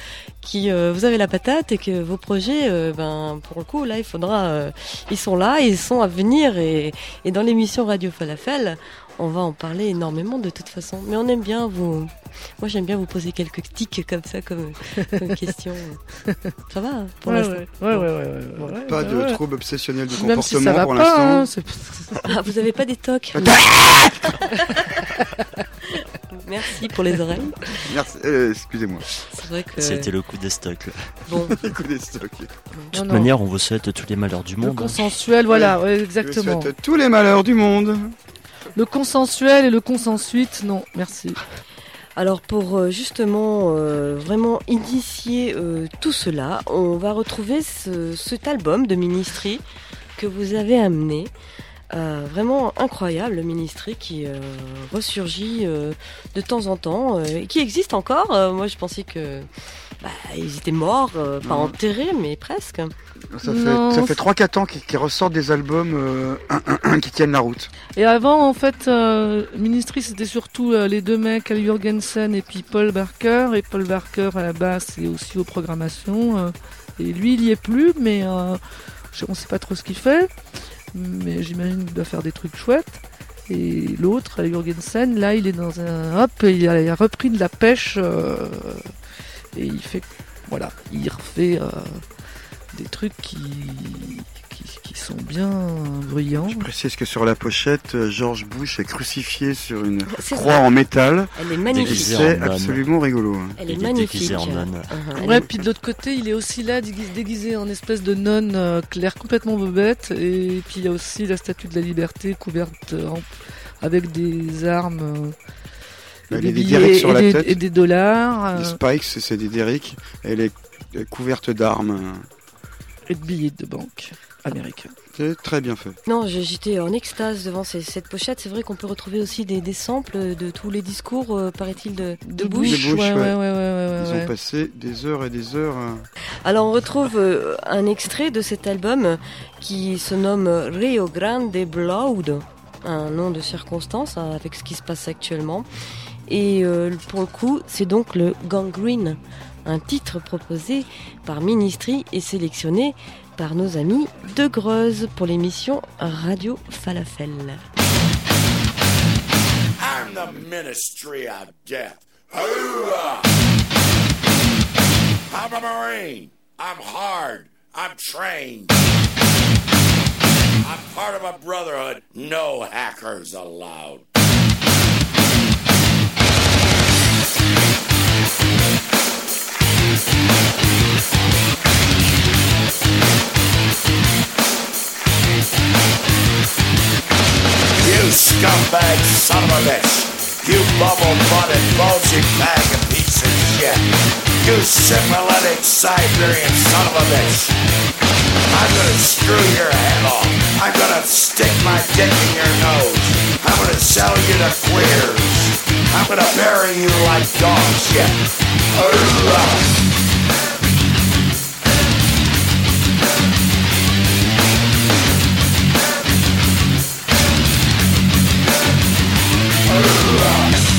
Speaker 1: que euh, vous avez la patate et que vos projets, euh, ben pour le coup là, il faudra, euh, ils sont là, ils sont à venir et, et dans l'émission Radio Falafel, On va en parler énormément de toute façon. Mais on aime bien vous. Moi, j'aime bien vous poser quelques tics comme ça, comme, comme question. Ça va hein, pour
Speaker 3: Ouais,
Speaker 1: l'instant
Speaker 3: ouais, ouais, ouais, ouais, ouais, ouais,
Speaker 2: Pas
Speaker 3: ouais,
Speaker 2: de
Speaker 3: ouais.
Speaker 2: troubles obsessionnels
Speaker 3: si
Speaker 2: comportement
Speaker 3: ça va
Speaker 2: pour
Speaker 3: pas, hein,
Speaker 2: l'instant.
Speaker 3: c'est-
Speaker 1: Ah, vous avez pas des tocs. Merci pour les oreilles.
Speaker 2: Merci, euh, excusez-moi.
Speaker 1: C'est vrai que.
Speaker 5: C'était le coup des stocks.
Speaker 1: Bon,
Speaker 2: Le coup des stocks.
Speaker 5: De toute
Speaker 3: non.
Speaker 5: manière, on vous souhaite tous les malheurs du
Speaker 3: Le
Speaker 5: monde.
Speaker 3: consensuel, voilà, ouais,
Speaker 2: Je
Speaker 3: exactement.
Speaker 2: souhaite tous les malheurs du monde.
Speaker 3: Le consensuel et le consensuite, non, merci.
Speaker 1: Alors pour euh, justement euh, vraiment initier euh, tout cela, on va retrouver ce, cet album de Ministry que vous avez amené. Euh, vraiment incroyable, le Ministry qui euh, ressurgit euh, de temps en temps, euh, et qui existe encore. Euh, moi je pensais que bah, ils étaient morts, euh, pas enterrés, mais presque.
Speaker 2: Ça
Speaker 3: Non,
Speaker 2: fait, ça fait
Speaker 3: c'est-
Speaker 2: 3-4 ans qu'ils ressortent des albums euh, qui tiennent la route.
Speaker 3: Et avant, en fait, euh, Ministry, c'était surtout euh, les deux mecs, Al Jorgensen et puis Paul Barker. Et Paul Barker à la basse et aussi aux programmations. euh, et lui, il y est plus, mais euh, je- on sait pas trop ce qu'il fait. Mais j'imagine qu'il doit faire des trucs chouettes. Et l'autre, Al Jorgensen, là, il est dans un... Hop, il a repris de la pêche. euh, et il fait... Voilà, il refait euh, des trucs qui, qui, qui sont bien bruyants.
Speaker 2: Je précise que sur la pochette, euh, George Bush est crucifié sur une
Speaker 1: C'est
Speaker 2: croix
Speaker 1: ça.
Speaker 2: en métal.
Speaker 1: Elle est magnifique.
Speaker 2: C'est absolument rigolo. hein.
Speaker 1: Elle est
Speaker 5: Il est
Speaker 1: magnifique.
Speaker 5: déguisé en nonne.
Speaker 1: Uh-huh.
Speaker 3: Ouais,
Speaker 1: est-
Speaker 3: puis de l'autre côté, il est aussi là, déguisé, déguisé en espèce de nonne euh, claire, complètement bobette. Et puis il y a aussi la statue de la liberté couverte euh, en- avec des armes, euh, et des
Speaker 2: a des
Speaker 3: billets
Speaker 2: sur
Speaker 3: et,
Speaker 2: la
Speaker 3: des,
Speaker 2: tête.
Speaker 3: et des dollars, euh,
Speaker 2: Spikes, c'est des Derrick. Elle est couverte d'armes.
Speaker 3: et de billets de banque américains.
Speaker 2: C'est très bien fait.
Speaker 1: Non, j'ai- j'étais en extase devant ces- cette pochette. C'est vrai qu'on peut retrouver aussi des, des samples de tous les discours, euh, paraît-il, de, de Bush.
Speaker 2: Bush,
Speaker 3: ouais, ouais,
Speaker 2: ouais.
Speaker 3: ouais, ouais, ouais,
Speaker 2: Ils
Speaker 3: ouais.
Speaker 2: ont passé des heures et des heures. à-
Speaker 1: Alors on retrouve euh, un extrait de cet album qui se nomme Rio Grande Blood, un nom de circonstance hein, avec ce qui se passe actuellement. Et euh, pour le coup, c'est donc le Gangrene, un titre proposé par Ministry et sélectionné par nos amis de Greuze pour l'émission Radio Falafel.
Speaker 6: I'm the ministry of death. I'm a Marine. I'm hard. I'm trained. I'm part of a brotherhood. No hackers allowed. You scumbag son of a bitch. You bubble-butted, bulgy bag of piece of shit. You syphilitic Siberian son of a bitch. I'm gonna screw your head off. I'm gonna stick my dick in your nose. I'm gonna sell you to queers. I'm gonna bury you like dog shit. Hoorah!
Speaker 1: Oh, Rock.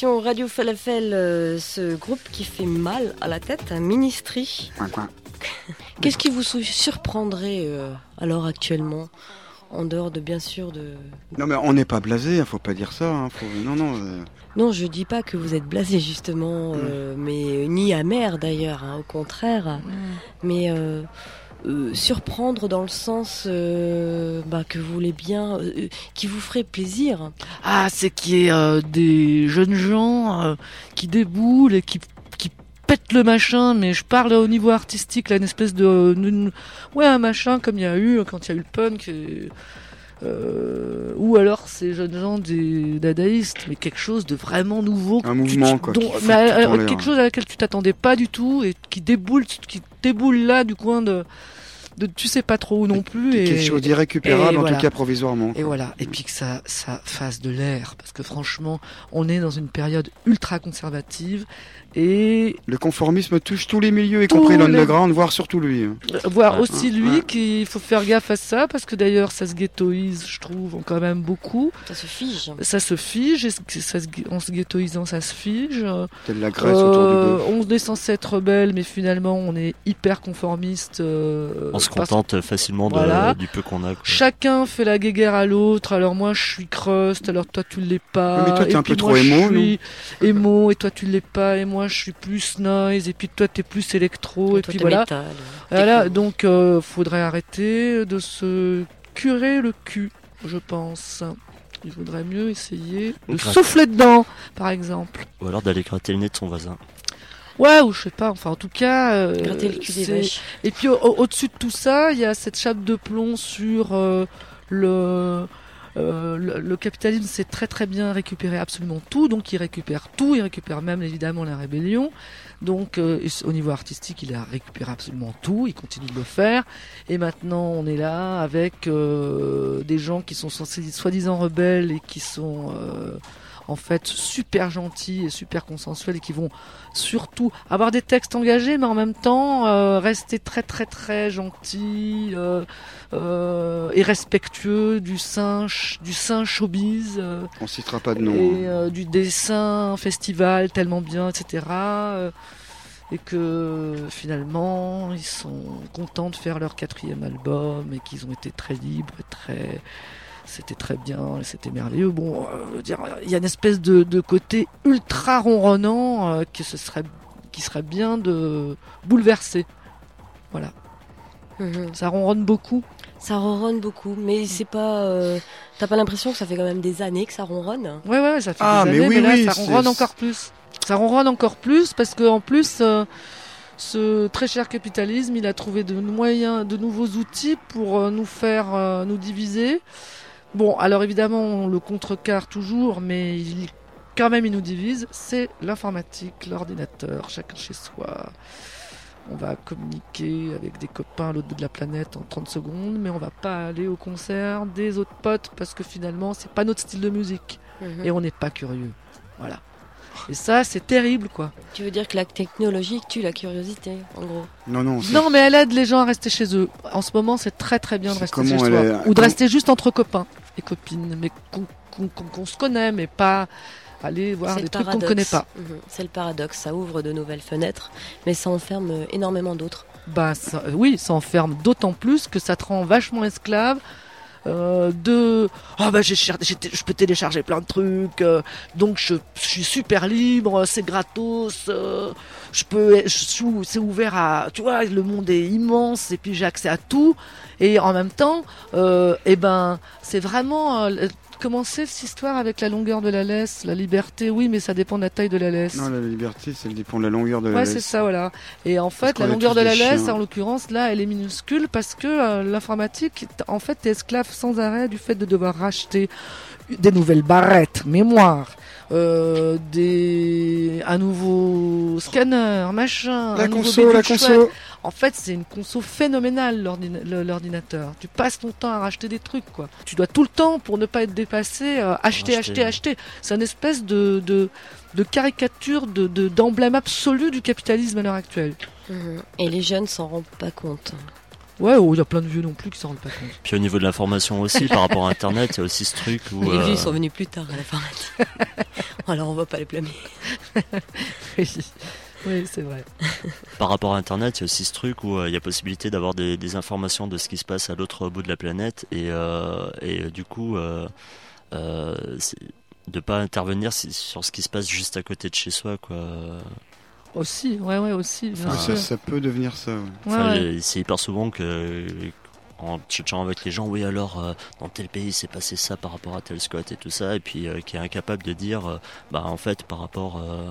Speaker 1: L'émission Radio Falafel, euh, ce groupe qui fait mal à la tête, un Ministry.
Speaker 2: Coin, coin.
Speaker 1: Qu'est-ce qui vous surprendrait euh, alors actuellement en dehors de bien sûr de...
Speaker 2: Non mais on n'est pas blasé, hein, faut pas dire ça. hein, faut- Non, non. euh,
Speaker 1: Non, je dis pas que vous êtes blasé justement, euh, mais ni amer d'ailleurs, hein, au contraire. Mais euh, euh, surprendre dans le sens euh, bah, que vous voulez bien, euh, qui vous ferait plaisir.
Speaker 3: Ah, c'est qu'il y ait euh, des jeunes gens euh, qui déboulent et qui, pètent le machin, mais je parle au niveau artistique, là, une espèce de... une- ouais, un machin comme il y a eu quand il y a eu le punk. Euh, ou alors ces jeunes gens des dadaïstes, mais quelque chose de vraiment nouveau.
Speaker 2: Un mouvement,
Speaker 3: tu-
Speaker 2: quoi,
Speaker 3: dont-
Speaker 2: qui fout
Speaker 3: mais,
Speaker 2: tout
Speaker 3: euh, quelque chose à laquelle tu t'attendais pas du tout et qui déboule, qui déboule là du coin de, de tu sais pas trop où non plus. Et,
Speaker 2: quelque chose d'irrécupérable, en
Speaker 3: voilà.
Speaker 2: tout cas provisoirement.
Speaker 3: et voilà, et puis que ça, ça fasse de l'air, parce que franchement, on est dans une période ultra conservative, et
Speaker 2: Le conformisme touche tous les milieux, y
Speaker 3: Tous
Speaker 2: compris
Speaker 3: les-
Speaker 2: l'underground, voire surtout lui.
Speaker 3: euh, voir
Speaker 5: Ouais,
Speaker 3: aussi
Speaker 2: ouais,
Speaker 3: lui
Speaker 2: ouais.
Speaker 3: qu'il faut faire gaffe à ça, parce que d'ailleurs ça se ghettoise, je trouve, quand même beaucoup.
Speaker 1: Ça se fige.
Speaker 3: Ça se fige, et ça se, en se ghettoisant, ça se fige.
Speaker 2: Telle la Grèce autour du
Speaker 3: Euh,
Speaker 2: bœuf.
Speaker 3: on est censé être rebelle, mais finalement on est hyper conformiste. euh,
Speaker 5: On se
Speaker 3: parce-
Speaker 5: contente facilement de-
Speaker 3: Voilà.
Speaker 5: du peu qu'on a. quoi.
Speaker 3: Chacun fait la guéguerre à l'autre. Alors moi, je suis crust, alors toi tu l'es pas.
Speaker 2: Mais toi, t'es un peu
Speaker 3: moi,
Speaker 2: trop
Speaker 3: je
Speaker 2: émo,
Speaker 3: suis émo, et toi tu l'es pas. Et moi, je suis plus noise. Et puis toi, t'es plus électro. Et,
Speaker 1: Toi,
Speaker 3: puis voilà.
Speaker 1: métal.
Speaker 3: Voilà. Donc, euh, faudrait arrêter de se curer le cul, je pense. Il vaudrait mieux essayer de
Speaker 5: Gratte.
Speaker 3: souffler dedans, par exemple.
Speaker 5: Ou alors d'aller gratter le nez de son voisin.
Speaker 3: Ouais, ou je sais pas. Enfin, en tout cas. euh,
Speaker 1: Gratter le cul des vaches.
Speaker 3: et puis au- au- au-dessus de tout ça, il y a cette chape de plomb sur euh, le, euh, le capitalisme. C'est très très bien récupérer absolument tout, donc il récupère tout, il récupère même évidemment la rébellion. Donc euh, au niveau artistique, il a récupéré absolument tout, il continue de le faire. Et maintenant, on est là avec euh, des gens qui sont soi-disant rebelles et qui sont en fait super gentils et super consensuels et qui vont surtout avoir des textes engagés, mais en même temps euh, rester très très très gentil euh, euh, et respectueux du ch- du saint showbiz
Speaker 2: On citera pas de nom.
Speaker 3: et
Speaker 2: hein.
Speaker 3: du dessin festival tellement bien, etc. et que finalement ils sont contents de faire leur quatrième album et qu'ils ont été très libres et très c'était très bien, et c'était merveilleux. Bon, euh, dire, il y a une espèce de, de côté ultra ronronnant euh, que ce serait, qui serait bien de bouleverser. Voilà,
Speaker 1: Mhm.
Speaker 3: ça ronronne beaucoup.
Speaker 1: Ça ronronne beaucoup, mais c'est pas. euh, T'as pas l'impression que ça fait quand même des années que ça ronronne?
Speaker 3: Ouais, ouais, ça fait
Speaker 2: Ah,
Speaker 3: des
Speaker 2: mais
Speaker 3: années,
Speaker 2: oui,
Speaker 3: mais là,
Speaker 2: oui,
Speaker 3: ça ronronne encore plus. Ça ronronne encore plus parce que en plus, euh, ce très cher capitalisme, il a trouvé de moyens, de nouveaux outils pour euh, nous faire euh, nous diviser. Bon, alors évidemment, on le contrecarre toujours, mais il, quand même, il nous divise. C'est l'informatique, l'ordinateur, chacun chez soi. On va communiquer avec des copains à l'autre bout de la planète en 30 secondes, mais on va pas aller au concert des autres potes parce que finalement, c'est pas notre style de musique
Speaker 1: Mhm.
Speaker 3: et on n'est pas curieux. Voilà. Et ça, c'est terrible, quoi.
Speaker 1: Tu veux dire que la technologie tue la curiosité, en gros
Speaker 2: Non, non,
Speaker 3: Non, mais elle aide les gens à rester chez eux. En ce moment, c'est très très bien de rester chez soi.
Speaker 2: est-
Speaker 3: Ou de
Speaker 2: comment-
Speaker 3: rester juste entre copains et copines, mais qu'on se connaît, mais pas aller voir des trucs qu'on ne connaît pas.
Speaker 1: Mhm. C'est le paradoxe, ça ouvre de nouvelles fenêtres, mais ça enferme euh, énormément d'autres.
Speaker 3: Bah ça- euh, oui, ça enferme d'autant plus que ça te rend vachement esclave. Euh, de ah bah j'ai je peux télécharger plein de trucs euh, donc je, suis super libre c'est gratos euh, je peux c'est ouvert à tu vois le monde est immense et puis j'ai accès à tout. Et en même temps et ben c'est vraiment comment c'est cette histoire avec la longueur de la laisse la liberté? Oui mais ça dépend de la taille de la laisse
Speaker 2: Non, la liberté, ça dépend de la longueur de la
Speaker 3: Ouais,
Speaker 2: laisse.
Speaker 3: c'est ça, voilà. Et en fait, la
Speaker 2: est
Speaker 3: longueur de la laisse,
Speaker 2: chiens.
Speaker 3: en l'occurrence, là, elle est minuscule parce que euh, l'informatique, en fait, t'es esclave sans arrêt du fait de devoir racheter des nouvelles barrettes, mémoire, euh, des un nouveau scanner, machin,
Speaker 2: La
Speaker 3: un
Speaker 2: conso, la conso.
Speaker 3: chouette. En fait, c'est une conso phénoménale l'ordina- le- l'ordinateur. Tu passes ton temps à racheter des trucs, quoi. Tu dois tout le temps, pour ne pas être dépassé, euh, acheter, acheter, acheter. C'est une espèce de, de, de caricature, de, de- d'emblème absolu du capitalisme à l'heure actuelle.
Speaker 1: Mhm. Et les jeunes s'en rendent pas compte.
Speaker 3: Ouais, oh, il y a plein de vieux non plus qui s'en rendent pas compte.
Speaker 5: Puis au niveau de l'information aussi, par rapport à Internet, il y a aussi ce truc où.
Speaker 1: Les vieux
Speaker 5: euh,
Speaker 1: sont venus plus tard à l'informatique. Alors on va pas les blâmer.
Speaker 3: oui, oui c'est vrai.
Speaker 5: par rapport à Internet, il y a aussi ce truc où euh, il y a possibilité d'avoir des, des informations de ce qui se passe à l'autre bout de la planète et, euh, et du coup, euh, euh, c'est- de pas intervenir sur ce qui se passe juste à côté de chez soi, quoi.
Speaker 3: Aussi, ouais, ouais, aussi, bien
Speaker 5: Enfin,
Speaker 2: Ça,
Speaker 3: sûr.
Speaker 2: ça peut devenir ça. ouais.
Speaker 5: Enfin,
Speaker 3: ouais.
Speaker 5: C'est hyper souvent que en tchatchant avec les gens, oui alors euh, dans tel pays s'est passé ça par rapport à tel squat et tout ça, et puis euh, qui est incapable de dire, euh, bah en fait par rapport euh,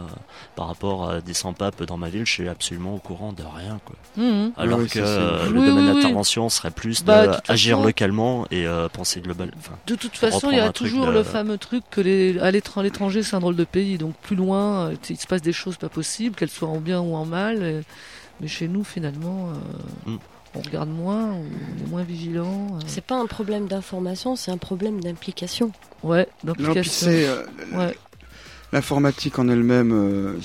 Speaker 5: par rapport à des sans-papes dans ma ville, je suis absolument au courant de rien quoi.
Speaker 3: Mhm.
Speaker 5: Alors
Speaker 2: oui,
Speaker 5: que euh, le
Speaker 3: Oui,
Speaker 5: domaine
Speaker 3: oui, oui.
Speaker 5: d'intervention serait plus
Speaker 3: Bah,
Speaker 5: de
Speaker 3: de toute
Speaker 5: agir
Speaker 3: façon-
Speaker 5: localement et euh, penser global. Enfin,
Speaker 3: De toute façon, il y a toujours
Speaker 5: de-
Speaker 3: le fameux truc que les, à l'étran- l'étranger, c'est un drôle de pays. Donc plus loin, il se passe des choses pas possibles, qu'elles soient en bien ou en mal. et- Mais chez nous, finalement, euh,
Speaker 5: Mm.
Speaker 3: On regarde moins, on est moins vigilant. euh.
Speaker 1: C'est pas un problème d'information, c'est un problème d'implication.
Speaker 3: Ouais, d'implication.
Speaker 2: c'est euh,
Speaker 3: Ouais.
Speaker 2: l'informatique en elle-même, euh,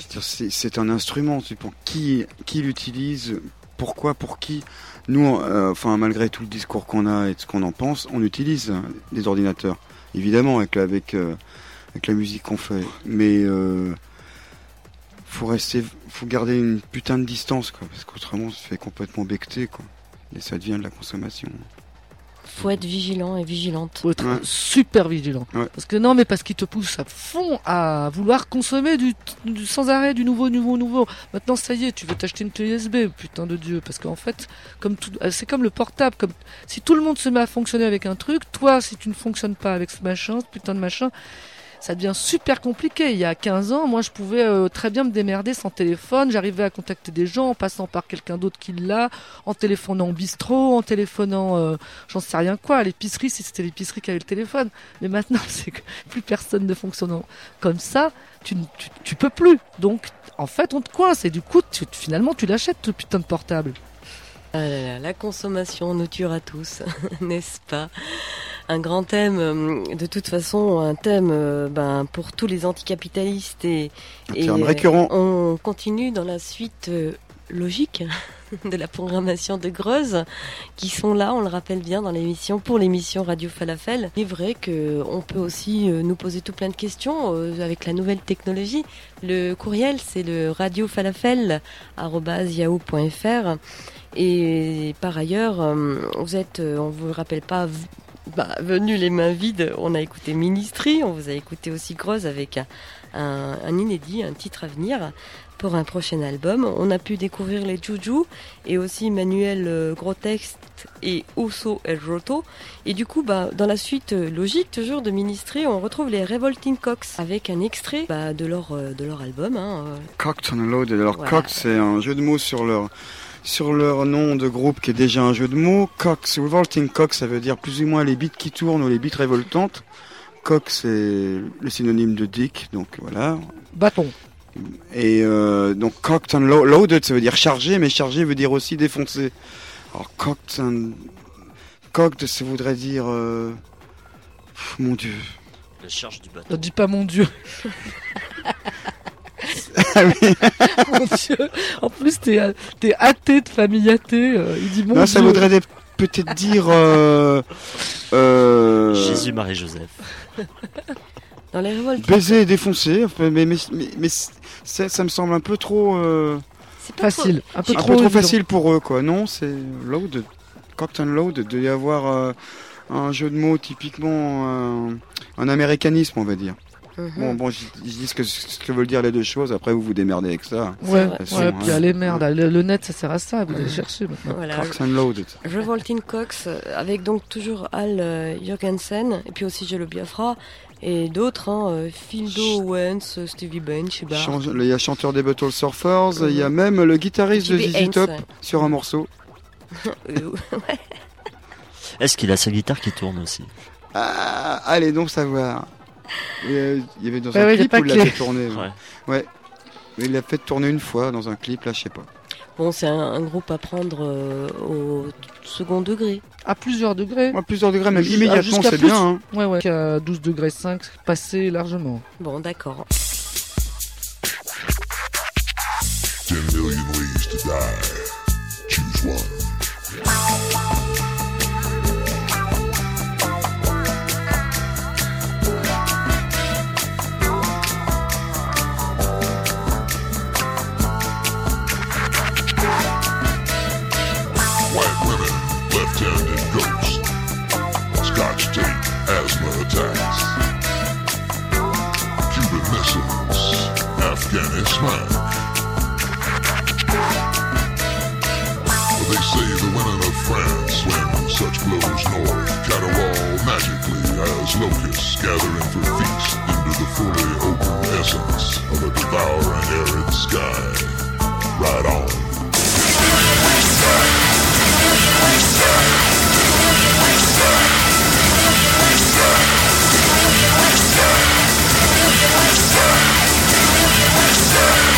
Speaker 2: c'est un instrument. C'est pour qui qui l'utilise, pourquoi, pour qui. Nous, euh, enfin malgré tout le discours qu'on a et de ce qu'on en pense, on utilise des ordinateurs, évidemment avec avec euh, avec la musique qu'on fait, mais euh, faut rester, faut garder une putain de distance quoi, parce qu'autrement on se fait complètement becter quoi, et ça devient de la consommation.
Speaker 1: Faut être vigilant et vigilante.
Speaker 3: Faut être
Speaker 2: Ouais.
Speaker 3: super vigilant.
Speaker 2: Ouais.
Speaker 3: Parce que non, mais parce qu'ils te poussent à fond à vouloir consommer du, du- sans arrêt du nouveau, nouveau, nouveau. Maintenant, ça y est, tu veux t'acheter une clé USB, putain de dieu. Parce qu'en fait, comme tout, euh, c'est comme le portable. Comme si tout le monde se met à fonctionner avec un truc, toi, si tu ne fonctionnes pas avec ce machin, ce putain de machin. Ça devient super compliqué. Il y a 15 ans, moi, je pouvais euh, très bien me démerder sans téléphone. J'arrivais à contacter des gens en passant par quelqu'un d'autre qui l'a, en téléphonant au bistrot, en téléphonant euh, j'en sais rien quoi, à l'épicerie, si c'était l'épicerie qui avait le téléphone. Mais maintenant, c'est que plus personne ne fonctionne comme ça, tu, tu, tu peux plus. Donc, en fait, on te coince et du coup, finalement, tu l'achètes, ce putain de portable.
Speaker 1: Ah la consommation nous tuera tous, n'est-ce pas? Un grand thème, euh, de toute façon, un thème euh, ben, pour tous les anticapitalistes et,
Speaker 2: terme
Speaker 1: euh,
Speaker 2: récurrent.
Speaker 1: on continue dans la suite logique de la programmation de Greuze qui sont là, on le rappelle bien, dans l'émission pour l'émission Radio Falafel. Il est vrai que on peut aussi nous poser tout plein de questions avec la nouvelle technologie. Le courriel, c'est le radiofalafel@yahoo.fr et par ailleurs, vous êtes, on vous le rappelle pas, bah, venu les mains vides. On a écouté Ministry, on vous a écouté aussi Grosse avec un, un, un inédit, un titre à venir pour un prochain album. On a pu découvrir les Juju et aussi Manuel euh, Grotexte et Osso El Roto. Et du coup, bah, dans la suite logique toujours de Ministry, on retrouve les Revolting Cox avec un extrait bah, de, leur, euh, de leur album. Hein.
Speaker 2: Cocked on a Loaded. Alors
Speaker 1: Voilà.
Speaker 2: Cox, c'est un jeu de mots sur leur sur leur nom de groupe qui est déjà un jeu de mots. Cox, Revolting Cox, ça veut dire plus ou moins les bites qui tournent ou les bites révoltantes. Cox, c'est le synonyme de dick, donc voilà.
Speaker 3: Bâton.
Speaker 2: Et euh, donc cocked and lo- loaded, ça veut dire chargé, mais chargé veut dire aussi défoncé. Alors cocked and cocked, ça voudrait dire euh, pff, mon dieu.
Speaker 5: la charge du bateau.
Speaker 3: Ne dis pas mon Dieu.
Speaker 2: Ah
Speaker 3: mon Dieu. En plus, t'es, t'es athée de famille athée. euh, il dit mon
Speaker 2: Non, ça
Speaker 3: Dieu.
Speaker 2: voudrait dé- peut-être dire euh, euh,
Speaker 5: Jésus, Marie, Joseph.
Speaker 1: Dans les Revolting
Speaker 2: baiser et défoncer. mais mais, mais, mais ça, ça me semble un peu trop euh,
Speaker 1: c'est pas
Speaker 3: Facile. Un peu
Speaker 2: un
Speaker 3: trop,
Speaker 2: peu trop facile pour eux quoi. Non, c'est loaded, cocked and loaded. De y avoir euh, un jeu de mots typiquement euh, un américanisme, on va dire.
Speaker 1: Mhm.
Speaker 2: Bon, bon, je, dis ce que, ce que veulent dire les deux choses, après vous vous démerdez avec ça.
Speaker 3: Ouais, ouais,
Speaker 2: Hein.
Speaker 3: puis allez, merde. Le, le net, ça sert à ça. Vous allez chercher maintenant.
Speaker 1: Voilà.
Speaker 2: Cox and loaded.
Speaker 1: Revolting Cox, avec donc toujours Al euh, Jorgensen, et puis aussi Jello Biafra, et d'autres, hein, euh, Phildo Owens, Stevie Bench.
Speaker 2: Chan- Il y a chanteur des Battle Surfers, il y a même le guitariste de ZZ Top sur un morceau.
Speaker 1: Euh,
Speaker 5: Est-ce qu'il a sa guitare qui tourne aussi?
Speaker 2: Ah, allez donc savoir. Euh, il y avait dans
Speaker 3: Ouais,
Speaker 2: un
Speaker 3: ouais,
Speaker 2: clip où il l'a fait tourner. ouais.
Speaker 5: Ouais.
Speaker 2: Il l'a fait tourner une fois dans un clip, là, je sais pas.
Speaker 1: Bon, c'est un, un groupe à prendre euh, au second degré.
Speaker 3: À plusieurs degrés.
Speaker 2: À plusieurs degrés, même
Speaker 3: Jus-
Speaker 2: immédiatement, c'est
Speaker 3: plus.
Speaker 2: bien. Hein.
Speaker 3: Ouais, ouais. À 12 degrés 5, passé largement.
Speaker 1: Bon, d'accord.
Speaker 6: 10 million ways to die. Choose one.
Speaker 7: Magically as locusts gathering for feast into the fully open essence of a devouring arid sky. Right on. Choose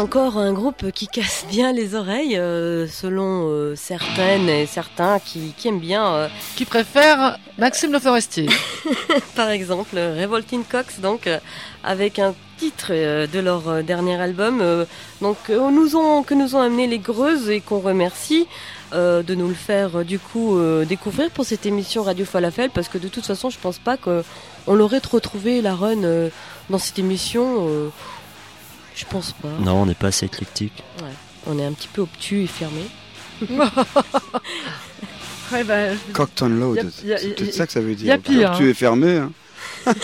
Speaker 1: encore un groupe qui casse bien les oreilles, euh, selon euh, certaines et certains qui, qui aiment bien, euh,
Speaker 3: Qui préfère Maxime Le Forestier
Speaker 1: par exemple, Revolting Cox, donc euh, avec un titre de leur dernier album, donc nous ont, que nous ont amené les Greuses et qu'on remercie euh, de nous le faire euh, du coup euh, découvrir pour cette émission Radio Falafel, parce que de toute façon, je pense pas qu'on l'aurait retrouvé la run dans cette émission. Je pense pas.
Speaker 5: Non, on n'est pas assez éclectique.
Speaker 1: On est un petit peu obtus et fermé.
Speaker 3: Ouais, bah,
Speaker 2: Cockton Load, c'est peut-être ça que ça veut dire.
Speaker 3: y a pire,
Speaker 2: Tu
Speaker 3: hein.
Speaker 2: es fermé. Hein.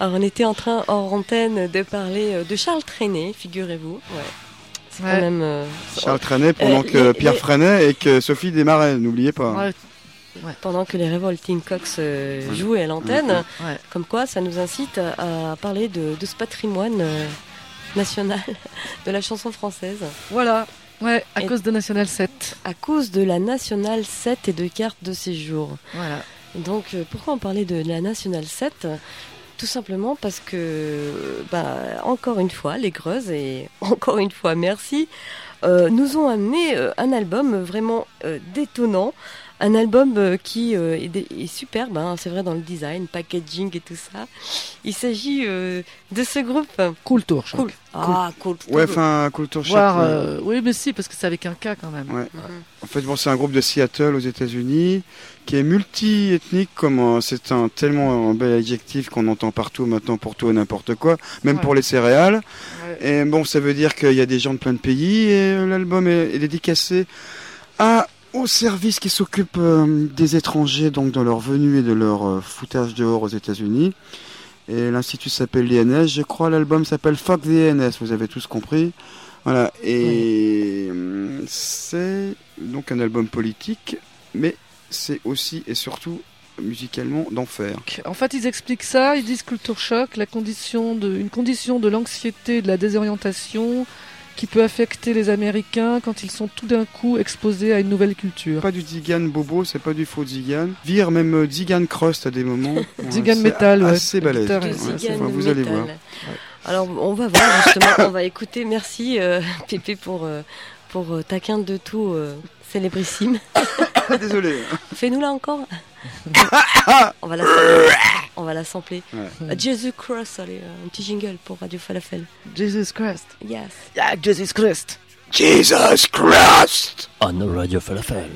Speaker 1: Alors on était en train hors antenne de parler euh, de Charles Trenet, figurez-vous. Ouais. C'est
Speaker 3: Ouais.
Speaker 1: quand même. euh,
Speaker 2: Charles Trenet pendant
Speaker 1: Euh,
Speaker 2: que
Speaker 1: les-
Speaker 2: Pierre
Speaker 1: les-
Speaker 2: Freinet et que Sophie démarrait, n'oubliez pas.
Speaker 3: Ouais,
Speaker 1: pendant que les Revolting Cox euh, jouaient à l'antenne,
Speaker 3: ouais.
Speaker 1: comme quoi ça nous incite à, à parler de, de ce patrimoine euh, national de la chanson française.
Speaker 3: Voilà. Ouais, à
Speaker 1: Et-
Speaker 3: cause de National 7.
Speaker 1: À cause de la Nationale 7 et de cartes de séjour.
Speaker 3: Voilà.
Speaker 1: Donc euh, pourquoi on parlait de la Nationale 7 Tout simplement parce que, bah, encore une fois, les Greuses, et encore une fois merci, euh, nous ont amené euh, un album vraiment euh, détonnant. Un album euh, qui euh, est, superbe, hein, c'est vrai dans le design, packaging et tout ça. Il s'agit euh, de ce groupe.
Speaker 3: Cool tour, je
Speaker 1: Cool. Ah, cool.
Speaker 2: Ouais, enfin, Culture Shock.
Speaker 3: Voir, euh, oui, mais si, parce que c'est avec un K quand même.
Speaker 2: Ouais. En fait, bon, c'est un groupe de Seattle aux États-Unis qui est multi-ethnique. Comme euh, c'est un tellement un bel adjectif qu'on entend partout maintenant pour tout et n'importe quoi, même
Speaker 3: Ouais.
Speaker 2: pour les céréales.
Speaker 3: Ouais.
Speaker 2: Et bon, ça veut dire qu'il y a des gens de plein de pays et euh, l'album est, est dédicacé à au service qui s'occupe euh, des étrangers donc dans leur venue et de leur euh, foutage dehors aux États-Unis. Et l'institut s'appelle l'INS, je crois. L'album s'appelle Fuck the INS. Vous avez tous compris. Voilà. Et hum, c'est donc un album politique, mais c'est aussi et surtout musicalement d'enfer.
Speaker 3: En fait, ils expliquent ça, ils disent culture choc, la condition de, une condition de l'anxiété, de la désorientation qui peut affecter les Américains quand ils sont tout d'un coup exposés à une nouvelle culture.
Speaker 2: Pas du Zigan Bobo, c'est pas du faux Zigan. Vire même euh, Zigan Crust à des moments.
Speaker 3: Zigan
Speaker 2: c'est
Speaker 3: Metal, ouais.
Speaker 2: Assez
Speaker 3: La
Speaker 2: balèze.
Speaker 3: Ouais,
Speaker 2: vous allez voir.
Speaker 1: Alors on va voir justement, on va écouter. Merci euh, Pépé pour euh, pour euh, ta quinte de tout euh, célébrissime.
Speaker 2: Désolé.
Speaker 1: Fais-nous là encore. on va la sampler. On va la sampler.
Speaker 2: Ouais.
Speaker 1: Euh, Jesus Christ, allez, euh, un petit jingle pour Radio Falafel.
Speaker 3: Jesus Christ.
Speaker 1: Yes.
Speaker 3: Yeah, Jesus Christ.
Speaker 2: Jesus Christ
Speaker 5: On Radio Falafel.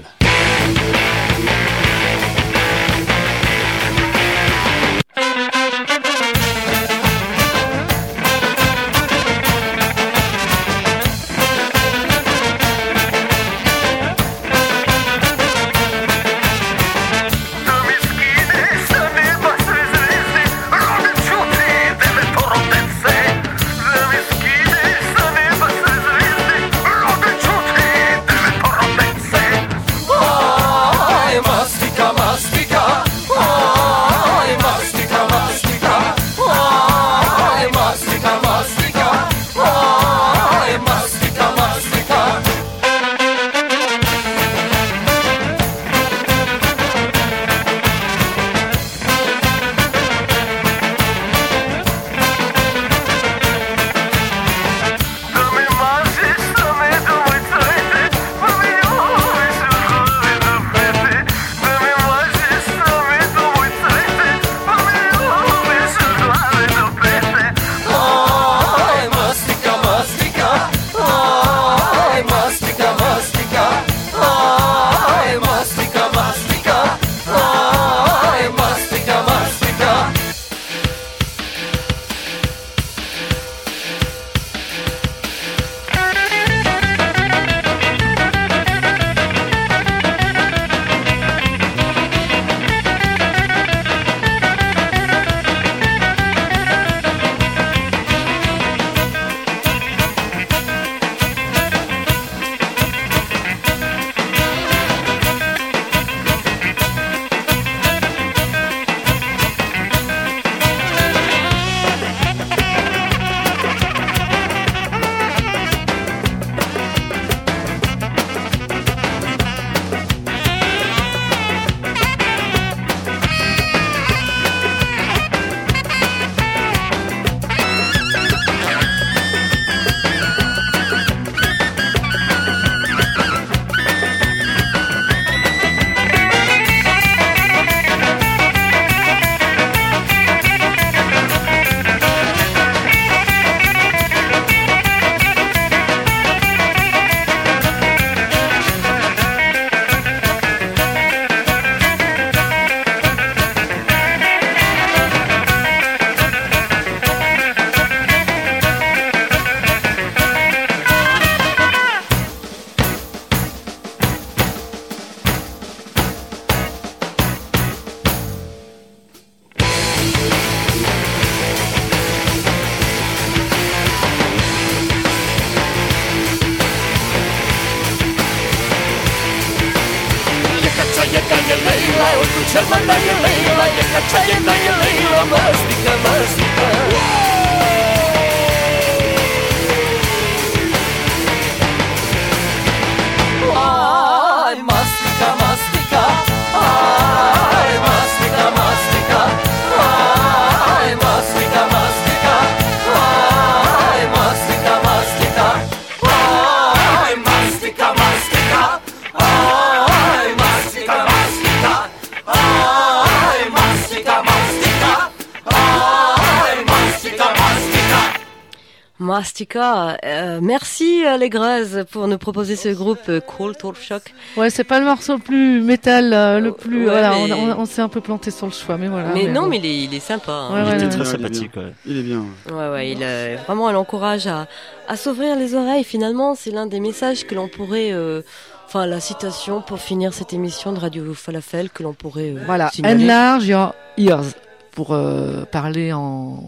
Speaker 8: Mastika,
Speaker 1: euh, merci Allegraz pour nous proposer ce groupe euh, Culture Shock.
Speaker 3: Ouais, c'est pas le morceau le plus métal, euh, le plus.
Speaker 1: Ouais,
Speaker 3: voilà,
Speaker 1: mais-
Speaker 3: on, on- on s'est un peu planté sur le choix, mais voilà.
Speaker 1: mais non,
Speaker 3: bon.
Speaker 1: mais il est, il est sympa. hein.
Speaker 3: Ouais,
Speaker 5: Il
Speaker 3: ouais,
Speaker 5: était très
Speaker 2: Ouais, il est
Speaker 5: sympathique.
Speaker 2: bien.
Speaker 5: ouais.
Speaker 2: Il est bien.
Speaker 1: Ouais, ouais, il euh, vraiment, elle encourage à, à s'ouvrir les oreilles. Finalement, c'est l'un des messages que l'on pourrait, euh, enfin, la citation pour finir cette émission de Radio Falafel que l'on pourrait euh,
Speaker 3: Voilà,
Speaker 1: signaler.
Speaker 3: enlarge your ears pour euh, parler en,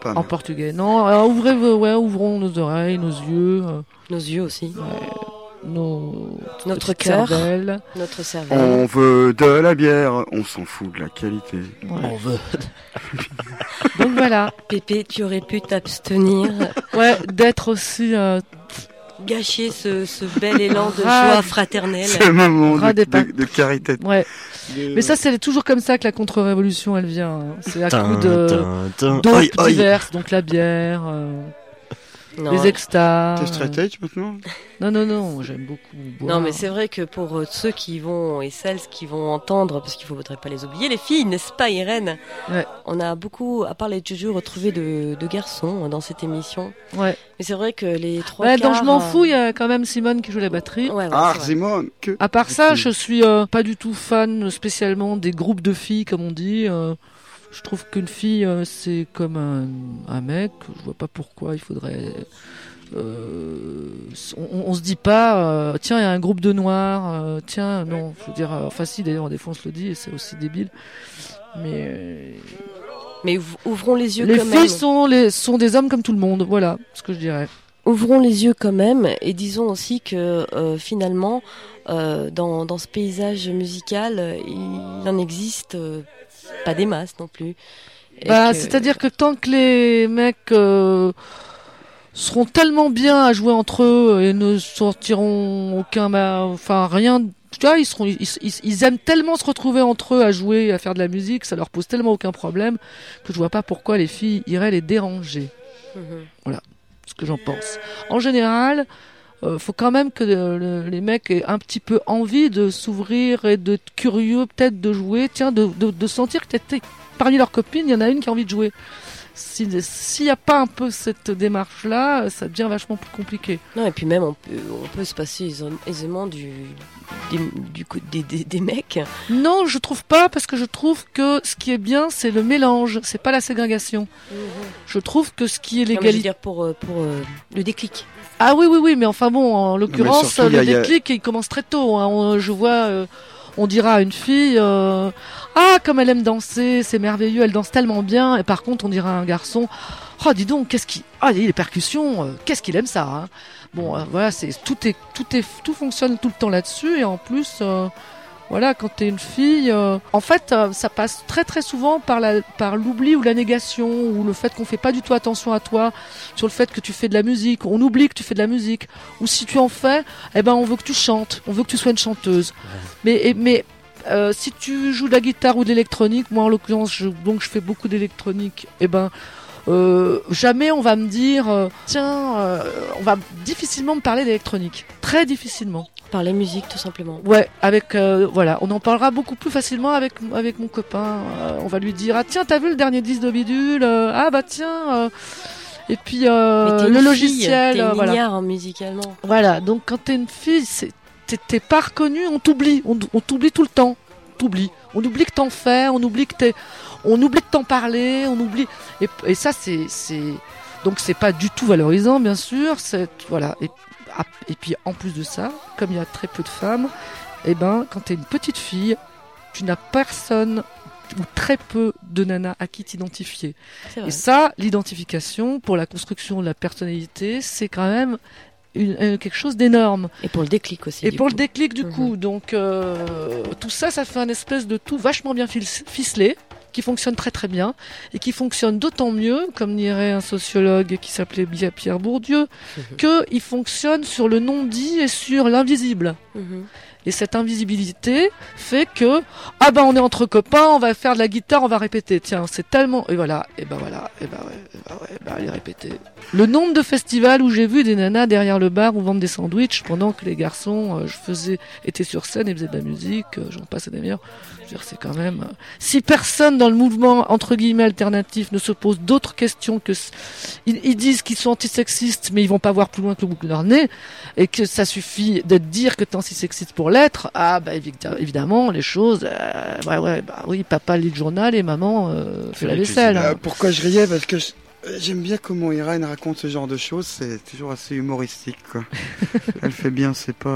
Speaker 2: pas.
Speaker 3: en portugais. Non, euh, ouvrez vos, ouais, ouvrons nos oreilles, nos yeux, euh,
Speaker 1: Nos yeux aussi,
Speaker 3: nos
Speaker 1: notre cœur, notre cervelle.
Speaker 2: On veut de la bière, on s'en fout de la qualité.
Speaker 3: Ouais.
Speaker 5: On veut.
Speaker 3: Donc voilà,
Speaker 1: Pépé, tu aurais pu t'abstenir,
Speaker 3: ouais, d'être aussi euh,
Speaker 1: gâcher ce, ce bel élan de joie fraternelle.
Speaker 2: C'est un moment de, de, de carité.
Speaker 3: ouais. Mais ça, c'est toujours comme ça que la contre-révolution, elle vient. hein. C'est à coup de
Speaker 2: aïe.
Speaker 3: diverses, donc la bière, euh,
Speaker 1: Non,
Speaker 3: les extas.
Speaker 2: T'es straight edge maintenant?
Speaker 3: Non, non, non, j'aime beaucoup. boire.
Speaker 1: Non, mais c'est vrai que pour euh, ceux qui vont et celles qui vont entendre, parce qu'il ne faudrait pas les oublier, les filles, n'est-ce pas, Irène?
Speaker 3: Ouais.
Speaker 1: On a beaucoup, à part les Juju, retrouvé de, de garçons hein, dans cette émission.
Speaker 3: Ouais.
Speaker 1: Mais c'est vrai que les trois
Speaker 3: Ouais,
Speaker 1: quarts...
Speaker 3: donc je m'en
Speaker 1: euh,
Speaker 3: fous, il y a quand même Simone qui joue la batterie.
Speaker 1: Ouais, ouais,
Speaker 2: Ah. Simone que...
Speaker 3: À part ça, je suis euh, pas du tout fan spécialement des groupes de filles, comme on dit. euh, je trouve qu'une fille, euh, c'est comme un, un mec. Je vois pas pourquoi il faudrait. euh, on, on se dit pas, euh, tiens, il y a un groupe de noirs. tiens, non, je veux dire, enfin si, d'ailleurs, des fois on se le dit et c'est aussi débile. Mais
Speaker 1: Mais ouv- ouvrons les yeux
Speaker 3: les
Speaker 1: quand
Speaker 3: filles
Speaker 1: même.
Speaker 3: sont, les, sont des hommes comme tout le monde. Voilà ce que je dirais.
Speaker 1: Ouvrons les yeux quand même et disons aussi que euh, finalement, euh, dans, dans ce paysage musical, il en existe euh, pas des masses non plus.
Speaker 3: Bah,
Speaker 1: que-
Speaker 3: c'est-à-dire que tant que les mecs euh, seront tellement bien à jouer entre eux et ne sortiront aucun, ma- enfin rien. Tu vois, ils seront, ils, ils- ils aiment tellement se retrouver entre eux à jouer, et à faire de la musique, ça leur pose tellement aucun problème que je vois pas pourquoi les filles iraient les déranger.
Speaker 1: Mhm.
Speaker 3: Ce que j'en pense. En général. Euh, faut quand même que euh, le- les mecs aient un petit peu envie de s'ouvrir et d'être curieux, peut-être de jouer, tiens, de, de, de sentir que parmi leurs copines, il y en a une qui a envie de jouer. Si- S'il n'y a pas un peu cette démarche-là, ça devient vachement plus compliqué.
Speaker 1: Non, et puis même, on peut, on peut se passer aisé- aisément du, des, du, coup- des, des, des mecs.
Speaker 3: Non, je trouve pas, parce que je trouve que ce qui est bien, c'est le mélange, c'est pas la ségrégation. Je trouve que ce qui est l'égalité.
Speaker 1: pour, euh, pour euh, le déclic.
Speaker 3: Ah oui, oui, oui, mais enfin bon, en l'occurrence,
Speaker 2: surtout,
Speaker 3: le
Speaker 2: a- a-
Speaker 3: déclic, il commence très tôt. hein. On- je vois, euh, on dira à une fille, euh, ah, comme elle aime danser, c'est merveilleux, elle danse tellement bien. Et par contre, on dira à un garçon, oh, dis donc, qu'est-ce qui, ah, les percussions, euh, qu'est-ce qu'il aime ça. hein. Bon, voilà, c'est tout est, tout est, tout fonctionne tout le temps là-dessus. Et en plus, euh, voilà, quand t'es une fille, euh, en fait, euh, ça passe très très souvent par la, par l'oubli ou la négation ou le fait qu'on fait pas du tout attention à toi sur le fait que tu fais de la musique. On oublie que tu fais de la musique. Ou si tu en fais, eh ben on veut que tu chantes, on veut que tu sois une chanteuse. Mais, et- mais euh, si tu joues de la guitare ou de l'électronique, moi en l'occurrence, je, donc je fais beaucoup d'électronique, eh ben euh, jamais on va me dire, euh, tiens, euh, on va difficilement me parler d'électronique, très difficilement.
Speaker 1: Par les musiques, tout simplement.
Speaker 3: Ouais, avec euh, voilà, on en parlera beaucoup plus facilement avec avec mon copain. Euh, on va lui dire ah tiens t'as vu le dernier disque de bidule Euh, ah bah tiens et puis le logiciel
Speaker 1: fille,
Speaker 3: euh,
Speaker 1: T'es
Speaker 3: voilà.
Speaker 1: hein, musicalement.
Speaker 3: voilà donc quand t'es une fille t'es- pas reconnu on t'oublie. On, on t'oublie tout le temps. T'oublies. On oublie que t'en fais on oublie que t'es on oublie de t'en parler on oublie. Et, et ça c'est donc c'est pas du tout valorisant bien sûr. C'est voilà. Et, et puis en plus de ça comme il y a très peu de femmes eh ben quand t'es une petite fille tu n'as personne ou très peu de nanas à qui t'identifier et ça, l'identification pour la construction de la personnalité, c'est quand même une- euh, quelque chose d'énorme.
Speaker 1: Et pour le déclic aussi.
Speaker 3: Et pour
Speaker 1: coup.
Speaker 3: le déclic du
Speaker 1: Mhm.
Speaker 3: coup, donc euh, tout ça, ça fait un espèce de tout vachement bien ficelé, qui fonctionne très très bien, et qui fonctionne d'autant mieux, comme dirait un sociologue qui s'appelait Pierre Bourdieu,
Speaker 1: Mhm.
Speaker 3: que il fonctionne sur le non-dit et sur l'invisible.
Speaker 1: Mhm.
Speaker 3: Et cette invisibilité fait que ah ben on est entre copains, on va faire de la guitare, on va répéter. Tiens, c'est tellement et voilà, et ben voilà, et ben ouais, et ben ouais, ben allez répéter. Le nombre de festivals où j'ai vu des nanas derrière le bar ou vendre des sandwichs pendant que les garçons, euh, je faisais, étaient sur scène et faisaient de la musique, euh, j'en passe des meilleurs. Je veux dire, c'est quand même. euh, si personne dans le mouvement entre guillemets alternatif ne se pose d'autres questions que ils disent qu'ils sont antisexistes, mais ils vont pas voir plus loin que le bout de leur nez et que ça suffit de dire que t'es antisexiste pour l'être, ah bah évi- évidemment les choses, euh, ouais ouais bah oui papa lit le journal et maman euh, fait la vaisselle.
Speaker 2: Euh, pourquoi je riais? Parce que je- j'aime bien comment Irène raconte ce genre de choses. C'est toujours assez humoristique. Quoi. Elle fait bien, c'est pas.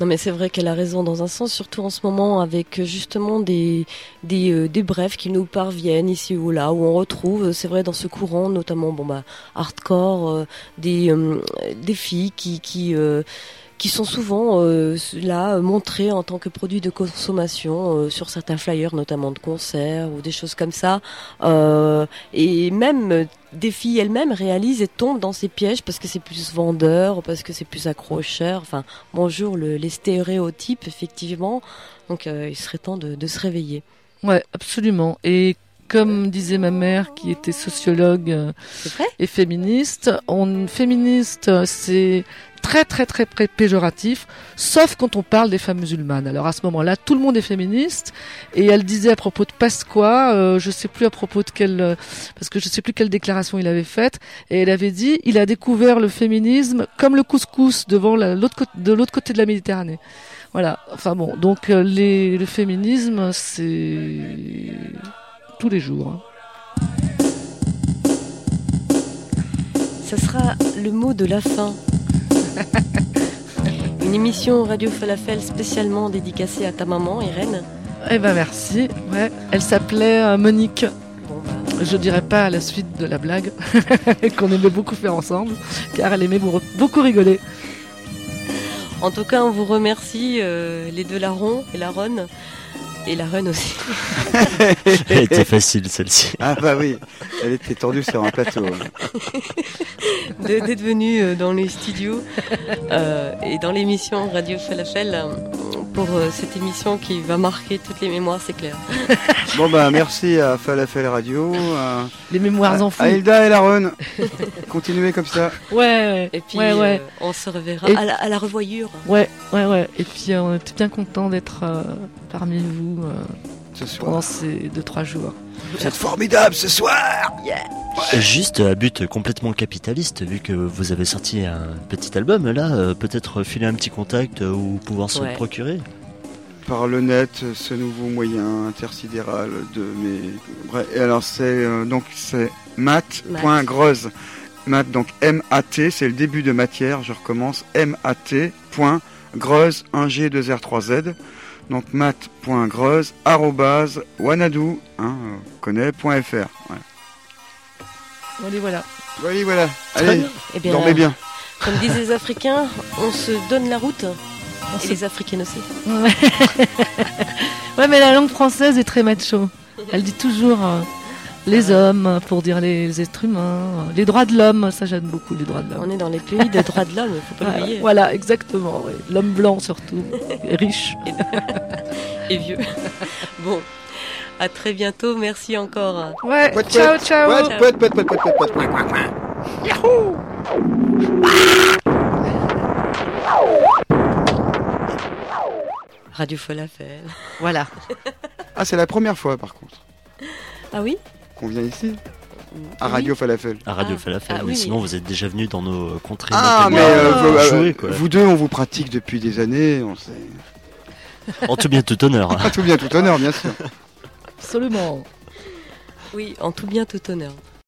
Speaker 1: Non mais c'est vrai qu'elle a raison dans un sens, surtout en ce moment avec justement des des, euh, des brefs qui nous parviennent ici ou là, où on retrouve, c'est vrai dans ce courant notamment bon bah hardcore, euh, des euh, des filles qui qui euh, qui sont souvent euh, là montrées en tant que produits de consommation euh, sur certains flyers, notamment de concerts ou des choses comme ça. Euh, et même des filles elles-mêmes réalisent et tombent dans ces pièges parce que c'est plus vendeur, parce que c'est plus accrocheur. Enfin, bonjour le, les stéréotypes effectivement. Donc il serait temps de, de se réveiller.
Speaker 3: Ouais absolument et comme disait ma mère qui était sociologue et féministe, on féministe c'est très très très péjoratif, sauf quand on parle des femmes musulmanes. Alors à ce moment-là, tout le monde est féministe. Et elle disait à propos de Pasqua, euh, je sais plus à propos de quelle, euh, parce que je sais plus quelle déclaration il avait faite, et elle avait dit, il a découvert le féminisme comme le couscous devant la- l'autre côté, de l'autre côté de la Méditerranée. Voilà. Enfin bon, donc euh, le féminisme, c'est tous les jours. hein.
Speaker 1: Ça sera le mot de la fin. Une émission Radio Falafel spécialement dédicacée à ta maman, Irène.
Speaker 3: Eh ben merci. Ouais, elle s'appelait euh, Monique. Je dirais pas à la suite de la blague qu'on aimait beaucoup faire ensemble, car elle aimait beau- beaucoup rigoler.
Speaker 1: en tout cas, on vous remercie, euh, les deux larrons et la ronne. Et la reine aussi.
Speaker 5: Elle était facile celle-ci.
Speaker 2: Ah bah oui, elle était tendue sur un plateau.
Speaker 1: de- d'être venu euh, dans les studios euh, et dans l'émission Radio Falafel euh, pour euh, cette émission qui va marquer toutes les mémoires, c'est clair.
Speaker 2: Bon bah merci à Falafel Radio, à,
Speaker 3: Les mémoires
Speaker 2: à Hilda et Laronne. Continuez comme ça.
Speaker 3: Ouais, ouais,
Speaker 1: Et puis,
Speaker 3: ouais, ouais.
Speaker 1: euh, on se reverra
Speaker 3: Et-
Speaker 1: à, la, à la revoyure.
Speaker 3: Ouais, ouais, ouais. Et puis euh, on était bien content d'être euh, parmi vous euh, pendant ces deux trois jours.
Speaker 2: Vous êtes formidable ce soir
Speaker 5: Juste à but complètement capitaliste, vu que vous avez sorti un petit album, là, euh, peut-être filer un petit contact euh, ou pouvoir se
Speaker 1: Ouais.
Speaker 5: le procurer.
Speaker 2: Par le net, ce nouveau moyen intersidéral de mes... Bref, et alors c'est euh, donc c'est mat.groz. Mat donc M-A-T, c'est le début de matière, je recommence, M-A-T.groz 1G2R3Z. Donc mat.groz arrobase wanadoo, hein, euh, connaît.fr. Ouais.
Speaker 3: Allez, voilà.
Speaker 2: Voilà, voilà. Allez,
Speaker 5: bien.
Speaker 1: Eh bien,
Speaker 2: dormez bien.
Speaker 1: comme disent les Africains, on se donne la route.
Speaker 3: On
Speaker 1: Et
Speaker 3: se-
Speaker 1: les Africaines aussi.
Speaker 3: Ouais. ouais, mais la langue française est très macho. Elle dit toujours euh, les hommes, pour dire les, êtres humains, les droits de l'homme, ça j'aime beaucoup les droits de l'homme.
Speaker 1: On est dans les pays des droits de l'homme, il faut pas
Speaker 3: ah,
Speaker 1: l'oublier.
Speaker 3: Voilà, exactement. L'homme blanc surtout, riche
Speaker 1: et vieux. Bon, à très bientôt, merci encore.
Speaker 3: Ouais, ciao, ciao.
Speaker 2: Yahoo
Speaker 1: Radio Folafel.
Speaker 3: Voilà.
Speaker 2: ah, c'est la première fois par contre.
Speaker 1: Ah oui?
Speaker 2: Qu'on vient ici, à
Speaker 1: Oui.
Speaker 2: Radio Falafel.
Speaker 5: À Radio
Speaker 1: Ah.
Speaker 5: Falafel,
Speaker 1: Ah
Speaker 5: mais
Speaker 1: oui.
Speaker 5: sinon vous êtes déjà venu dans nos euh, contrées.
Speaker 2: Ah, mais euh, vous, euh,
Speaker 5: Jouer, quoi.
Speaker 2: vous deux, on vous pratique depuis des années. On sait...
Speaker 5: En tout bien, tout honneur. hein.
Speaker 2: Ah, tout bien, tout honneur, bien sûr.
Speaker 3: Absolument.
Speaker 1: Oui, en tout bien, tout honneur.